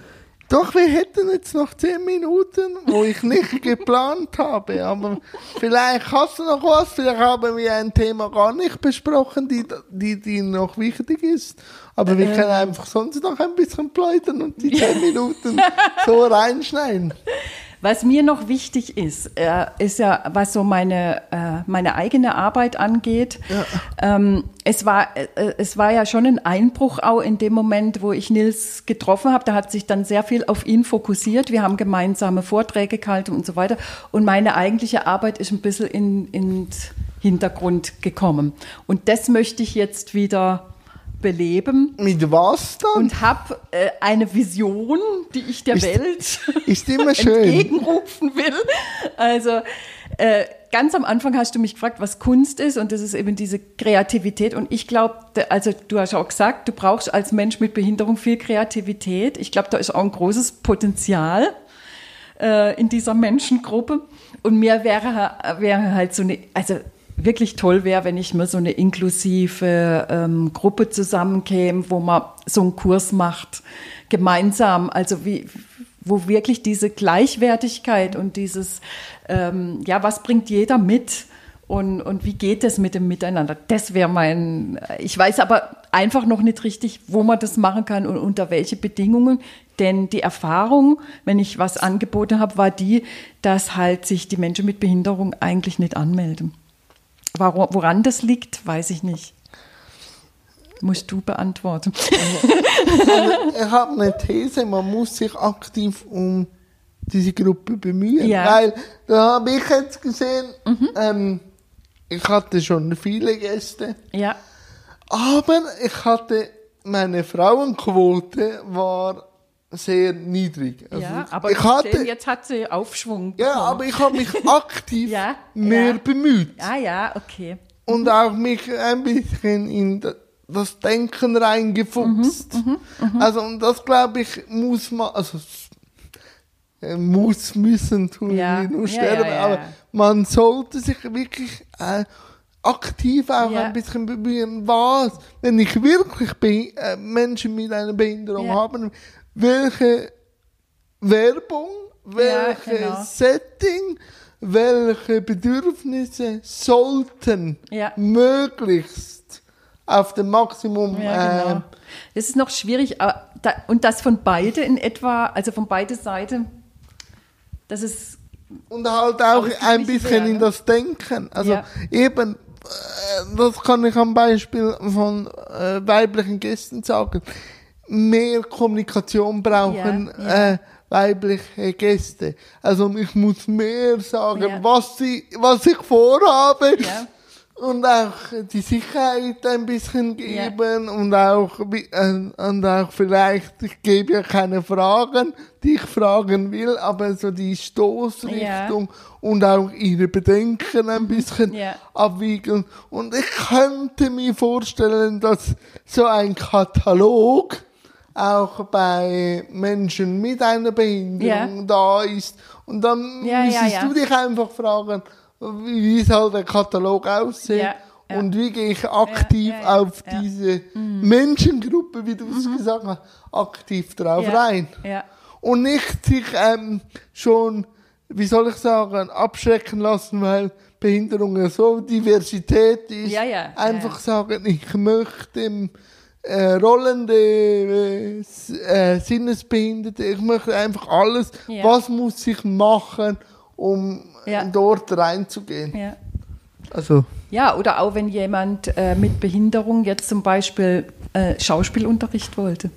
Doch, wir hätten jetzt noch zehn Minuten, wo ich nicht geplant habe. Aber vielleicht hast du noch was, vielleicht haben wir ein Thema gar nicht besprochen, die, die, die noch wichtig ist. Aber wir können einfach sonst noch ein bisschen pleiten und die zehn Minuten so reinschneiden. Was mir noch wichtig ist, äh, ist ja, was so meine, äh, meine eigene Arbeit angeht. Ja. Ähm, es, war, äh, es war ja schon ein Einbruch auch in dem Moment, wo ich Nils getroffen habe. Da hat sich dann sehr viel auf ihn fokussiert. Wir haben gemeinsame Vorträge gehalten und so weiter. Und meine eigentliche Arbeit ist ein bisschen in, in Hintergrund gekommen. Und das möchte ich jetzt wieder beleben. Mit was dann? Und habe äh, eine Vision, die ich der ist, Welt ist immer schön. entgegenrufen will. Also äh, ganz am Anfang hast du mich gefragt, was Kunst ist und das ist eben diese Kreativität und ich glaube, also du hast auch gesagt, du brauchst als Mensch mit Behinderung viel Kreativität. Ich glaube, da ist auch ein großes Potenzial äh, in dieser Menschengruppe und mir wäre, wäre halt so eine, also wirklich toll wäre, wenn ich mir so eine inklusive ähm, Gruppe zusammenkäme, wo man so einen Kurs macht, gemeinsam, also wie, wo wirklich diese Gleichwertigkeit und dieses, ähm, ja, was bringt jeder mit und, und wie geht es mit dem Miteinander? Das wäre mein, ich weiß aber einfach noch nicht richtig, wo man das machen kann und unter welche Bedingungen. Denn die Erfahrung, wenn ich was angeboten habe, war die, dass halt sich die Menschen mit Behinderung eigentlich nicht anmelden. Woran das liegt, weiß ich nicht. Musst du beantworten. Ich habe eine These, man muss sich aktiv um diese Gruppe bemühen. Ja. Weil da habe ich jetzt gesehen, mhm. ähm, ich hatte schon viele Gäste. Ja. Aber ich hatte, meine Frauenquote war sehr niedrig. Also ja, aber ich hatte, sehen, jetzt hat sie Aufschwung. Bekommen. Ja, aber ich habe mich aktiv ja, mehr ja. bemüht. Ah ja, okay. Und mhm. auch mich ein bisschen in das Denken reingefuchst. Mhm, mh, mh. Also und das glaube ich muss man, also äh, muss müssen tun ja. nur sterben, aber man sollte sich wirklich äh, aktiv auch ein bisschen bemühen, was, wenn ich wirklich äh, Menschen mit einer Behinderung habe, welche Werbung, welches ja, genau. Setting, welche Bedürfnisse sollten ja. möglichst auf dem Maximum. Ja, genau. äh, das ist noch schwierig und das von beide in etwa, also von beide Seiten, das ist und halt auch ein bisschen wäre, in das Denken. Also ja. eben, äh, das kann ich am Beispiel von äh, weiblichen Gästen sagen mehr Kommunikation brauchen ja, ja. Äh, weibliche Gäste. Also ich muss mehr sagen, ja. was, sie, was ich vorhabe. Und auch die Sicherheit ein bisschen geben und auch, äh, und auch vielleicht, ich gebe ja keine Fragen, die ich fragen will, aber so die Stoßrichtung und auch ihre Bedenken ein bisschen abwiegen. Und ich könnte mir vorstellen, dass so ein Katalog, auch bei Menschen mit einer Behinderung ja. da ist. Und dann ja, müsstest ja, du dich einfach fragen, wie soll der Katalog aussehen? Und wie gehe ich aktiv auf diese mhm. Menschengruppe, wie du es mhm. gesagt hast, aktiv drauf rein? Und nicht sich ähm, schon, wie soll ich sagen, abschrecken lassen, weil Behinderung so Diversität ist. Einfach sagen, ich möchte äh, rollende äh, äh, Sinnesbehinderte. Ich möchte einfach alles, ja. was muss ich machen, um ja. dort reinzugehen. Ja. Also. Ja, oder auch wenn jemand äh, mit Behinderung jetzt zum Beispiel äh, Schauspielunterricht wollte.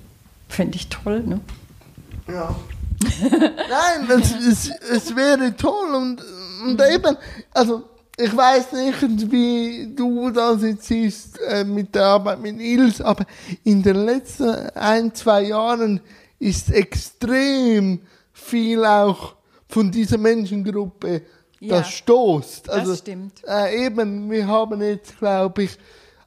Fände ich toll, ne? Ja. Nein, das, es, es wäre toll und, und mhm. eben, also ich weiß nicht, wie du das jetzt siehst äh, mit der Arbeit mit Ils, aber in den letzten ein, zwei Jahren ist extrem viel auch von dieser Menschengruppe ja, das stoßt. Also, das stimmt. Äh, eben, wir haben jetzt, glaube ich,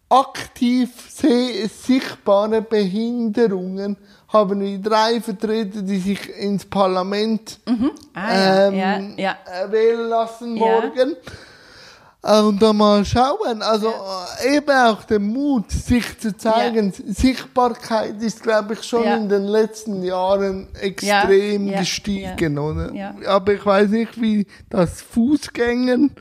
aktiv sichtbare Behinderungen haben wir drei Vertreter, die sich ins Parlament mhm. ah, ähm, ja, ja. wählen lassen morgen. Äh, und dann mal schauen. Also ja. eben auch der Mut, sich zu zeigen. Ja. Sichtbarkeit ist, glaube ich, schon ja. in den letzten Jahren extrem gestiegen, oder? Aber ich weiß nicht, wie das Fußgängern,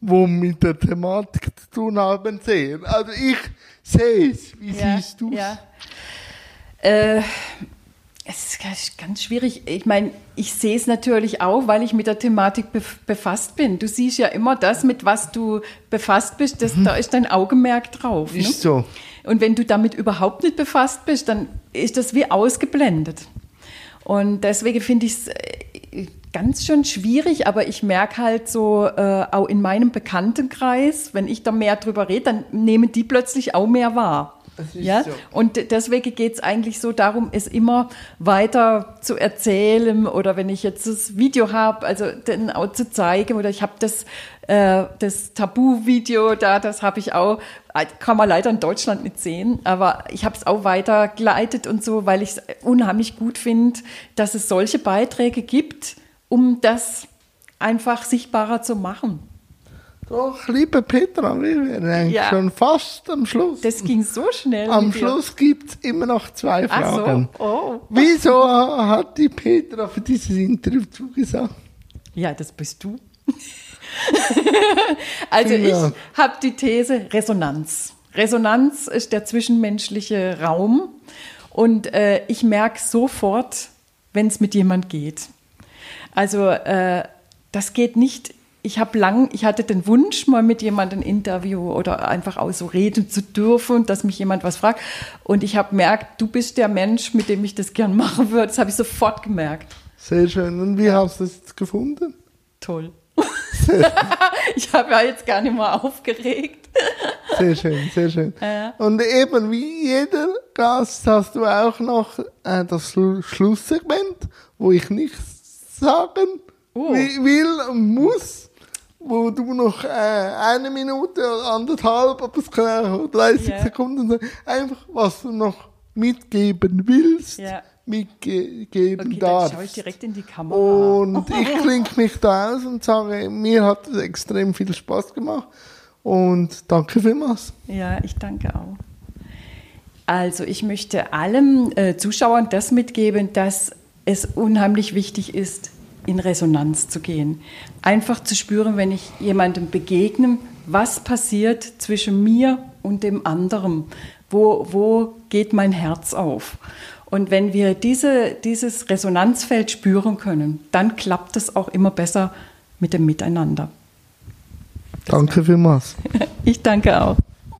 wo mit der Thematik zu tun haben, sehen. Also ich sehe es. Wie siehst du es? Äh, es ist ganz schwierig. Ich meine, ich sehe es natürlich auch, weil ich mit der Thematik befasst bin. Du siehst ja immer das, mit was du befasst bist, das, mhm. da ist dein Augenmerk drauf. Ist ne? so. Und wenn du damit überhaupt nicht befasst bist, dann ist das wie ausgeblendet. Und deswegen finde ich es äh, ganz schön schwierig, aber ich merke halt so, äh, auch in meinem Bekanntenkreis, wenn ich da mehr drüber rede, dann nehmen die plötzlich auch mehr wahr. Ja? So. Und deswegen geht es eigentlich so darum, es immer weiter zu erzählen oder wenn ich jetzt das Video habe, also dann auch zu zeigen oder ich habe das, äh, das Tabu-Video da, das habe ich auch, kann man leider in Deutschland nicht sehen, aber ich habe es auch weitergeleitet und so, weil ich es unheimlich gut finde, dass es solche Beiträge gibt, um das einfach sichtbarer zu machen. Doch, liebe Petra, wir wären ja. schon fast am Schluss. Das ging so schnell. Am Schluss gibt es immer noch zwei Fragen. So. Oh. Wieso hat die Petra für dieses Interview zugesagt? Ja, das bist du. also ja. ich habe die These Resonanz. Resonanz ist der zwischenmenschliche Raum und äh, ich merke sofort, wenn es mit jemand geht. Also äh, das geht nicht ich habe lang, ich hatte den Wunsch, mal mit jemandem ein Interview oder einfach auch so reden zu dürfen, dass mich jemand was fragt. Und ich habe gemerkt, du bist der Mensch, mit dem ich das gern machen würde. Das habe ich sofort gemerkt. Sehr schön. Und wie hast du es gefunden? Toll. ich habe ja jetzt gar nicht mehr aufgeregt. Sehr schön, sehr schön. Ja. Und eben wie jeder Gast hast du auch noch äh, das Schlusssegment, wo ich nichts sagen oh. will und muss wo du noch äh, eine Minute oder anderthalb, aber es kann auch 30 yeah. Sekunden sein, einfach was du noch mitgeben willst, yeah. mitgeben okay, darfst. Dann schaue ich direkt in die Kamera. Und ich klinge mich da aus und sage, mir hat es extrem viel Spaß gemacht und danke vielmals. Ja, ich danke auch. Also ich möchte allen äh, Zuschauern das mitgeben, dass es unheimlich wichtig ist, in Resonanz zu gehen. Einfach zu spüren, wenn ich jemandem begegne, was passiert zwischen mir und dem anderen. Wo, wo geht mein Herz auf? Und wenn wir diese, dieses Resonanzfeld spüren können, dann klappt es auch immer besser mit dem Miteinander. Danke vielmals. Ich danke auch.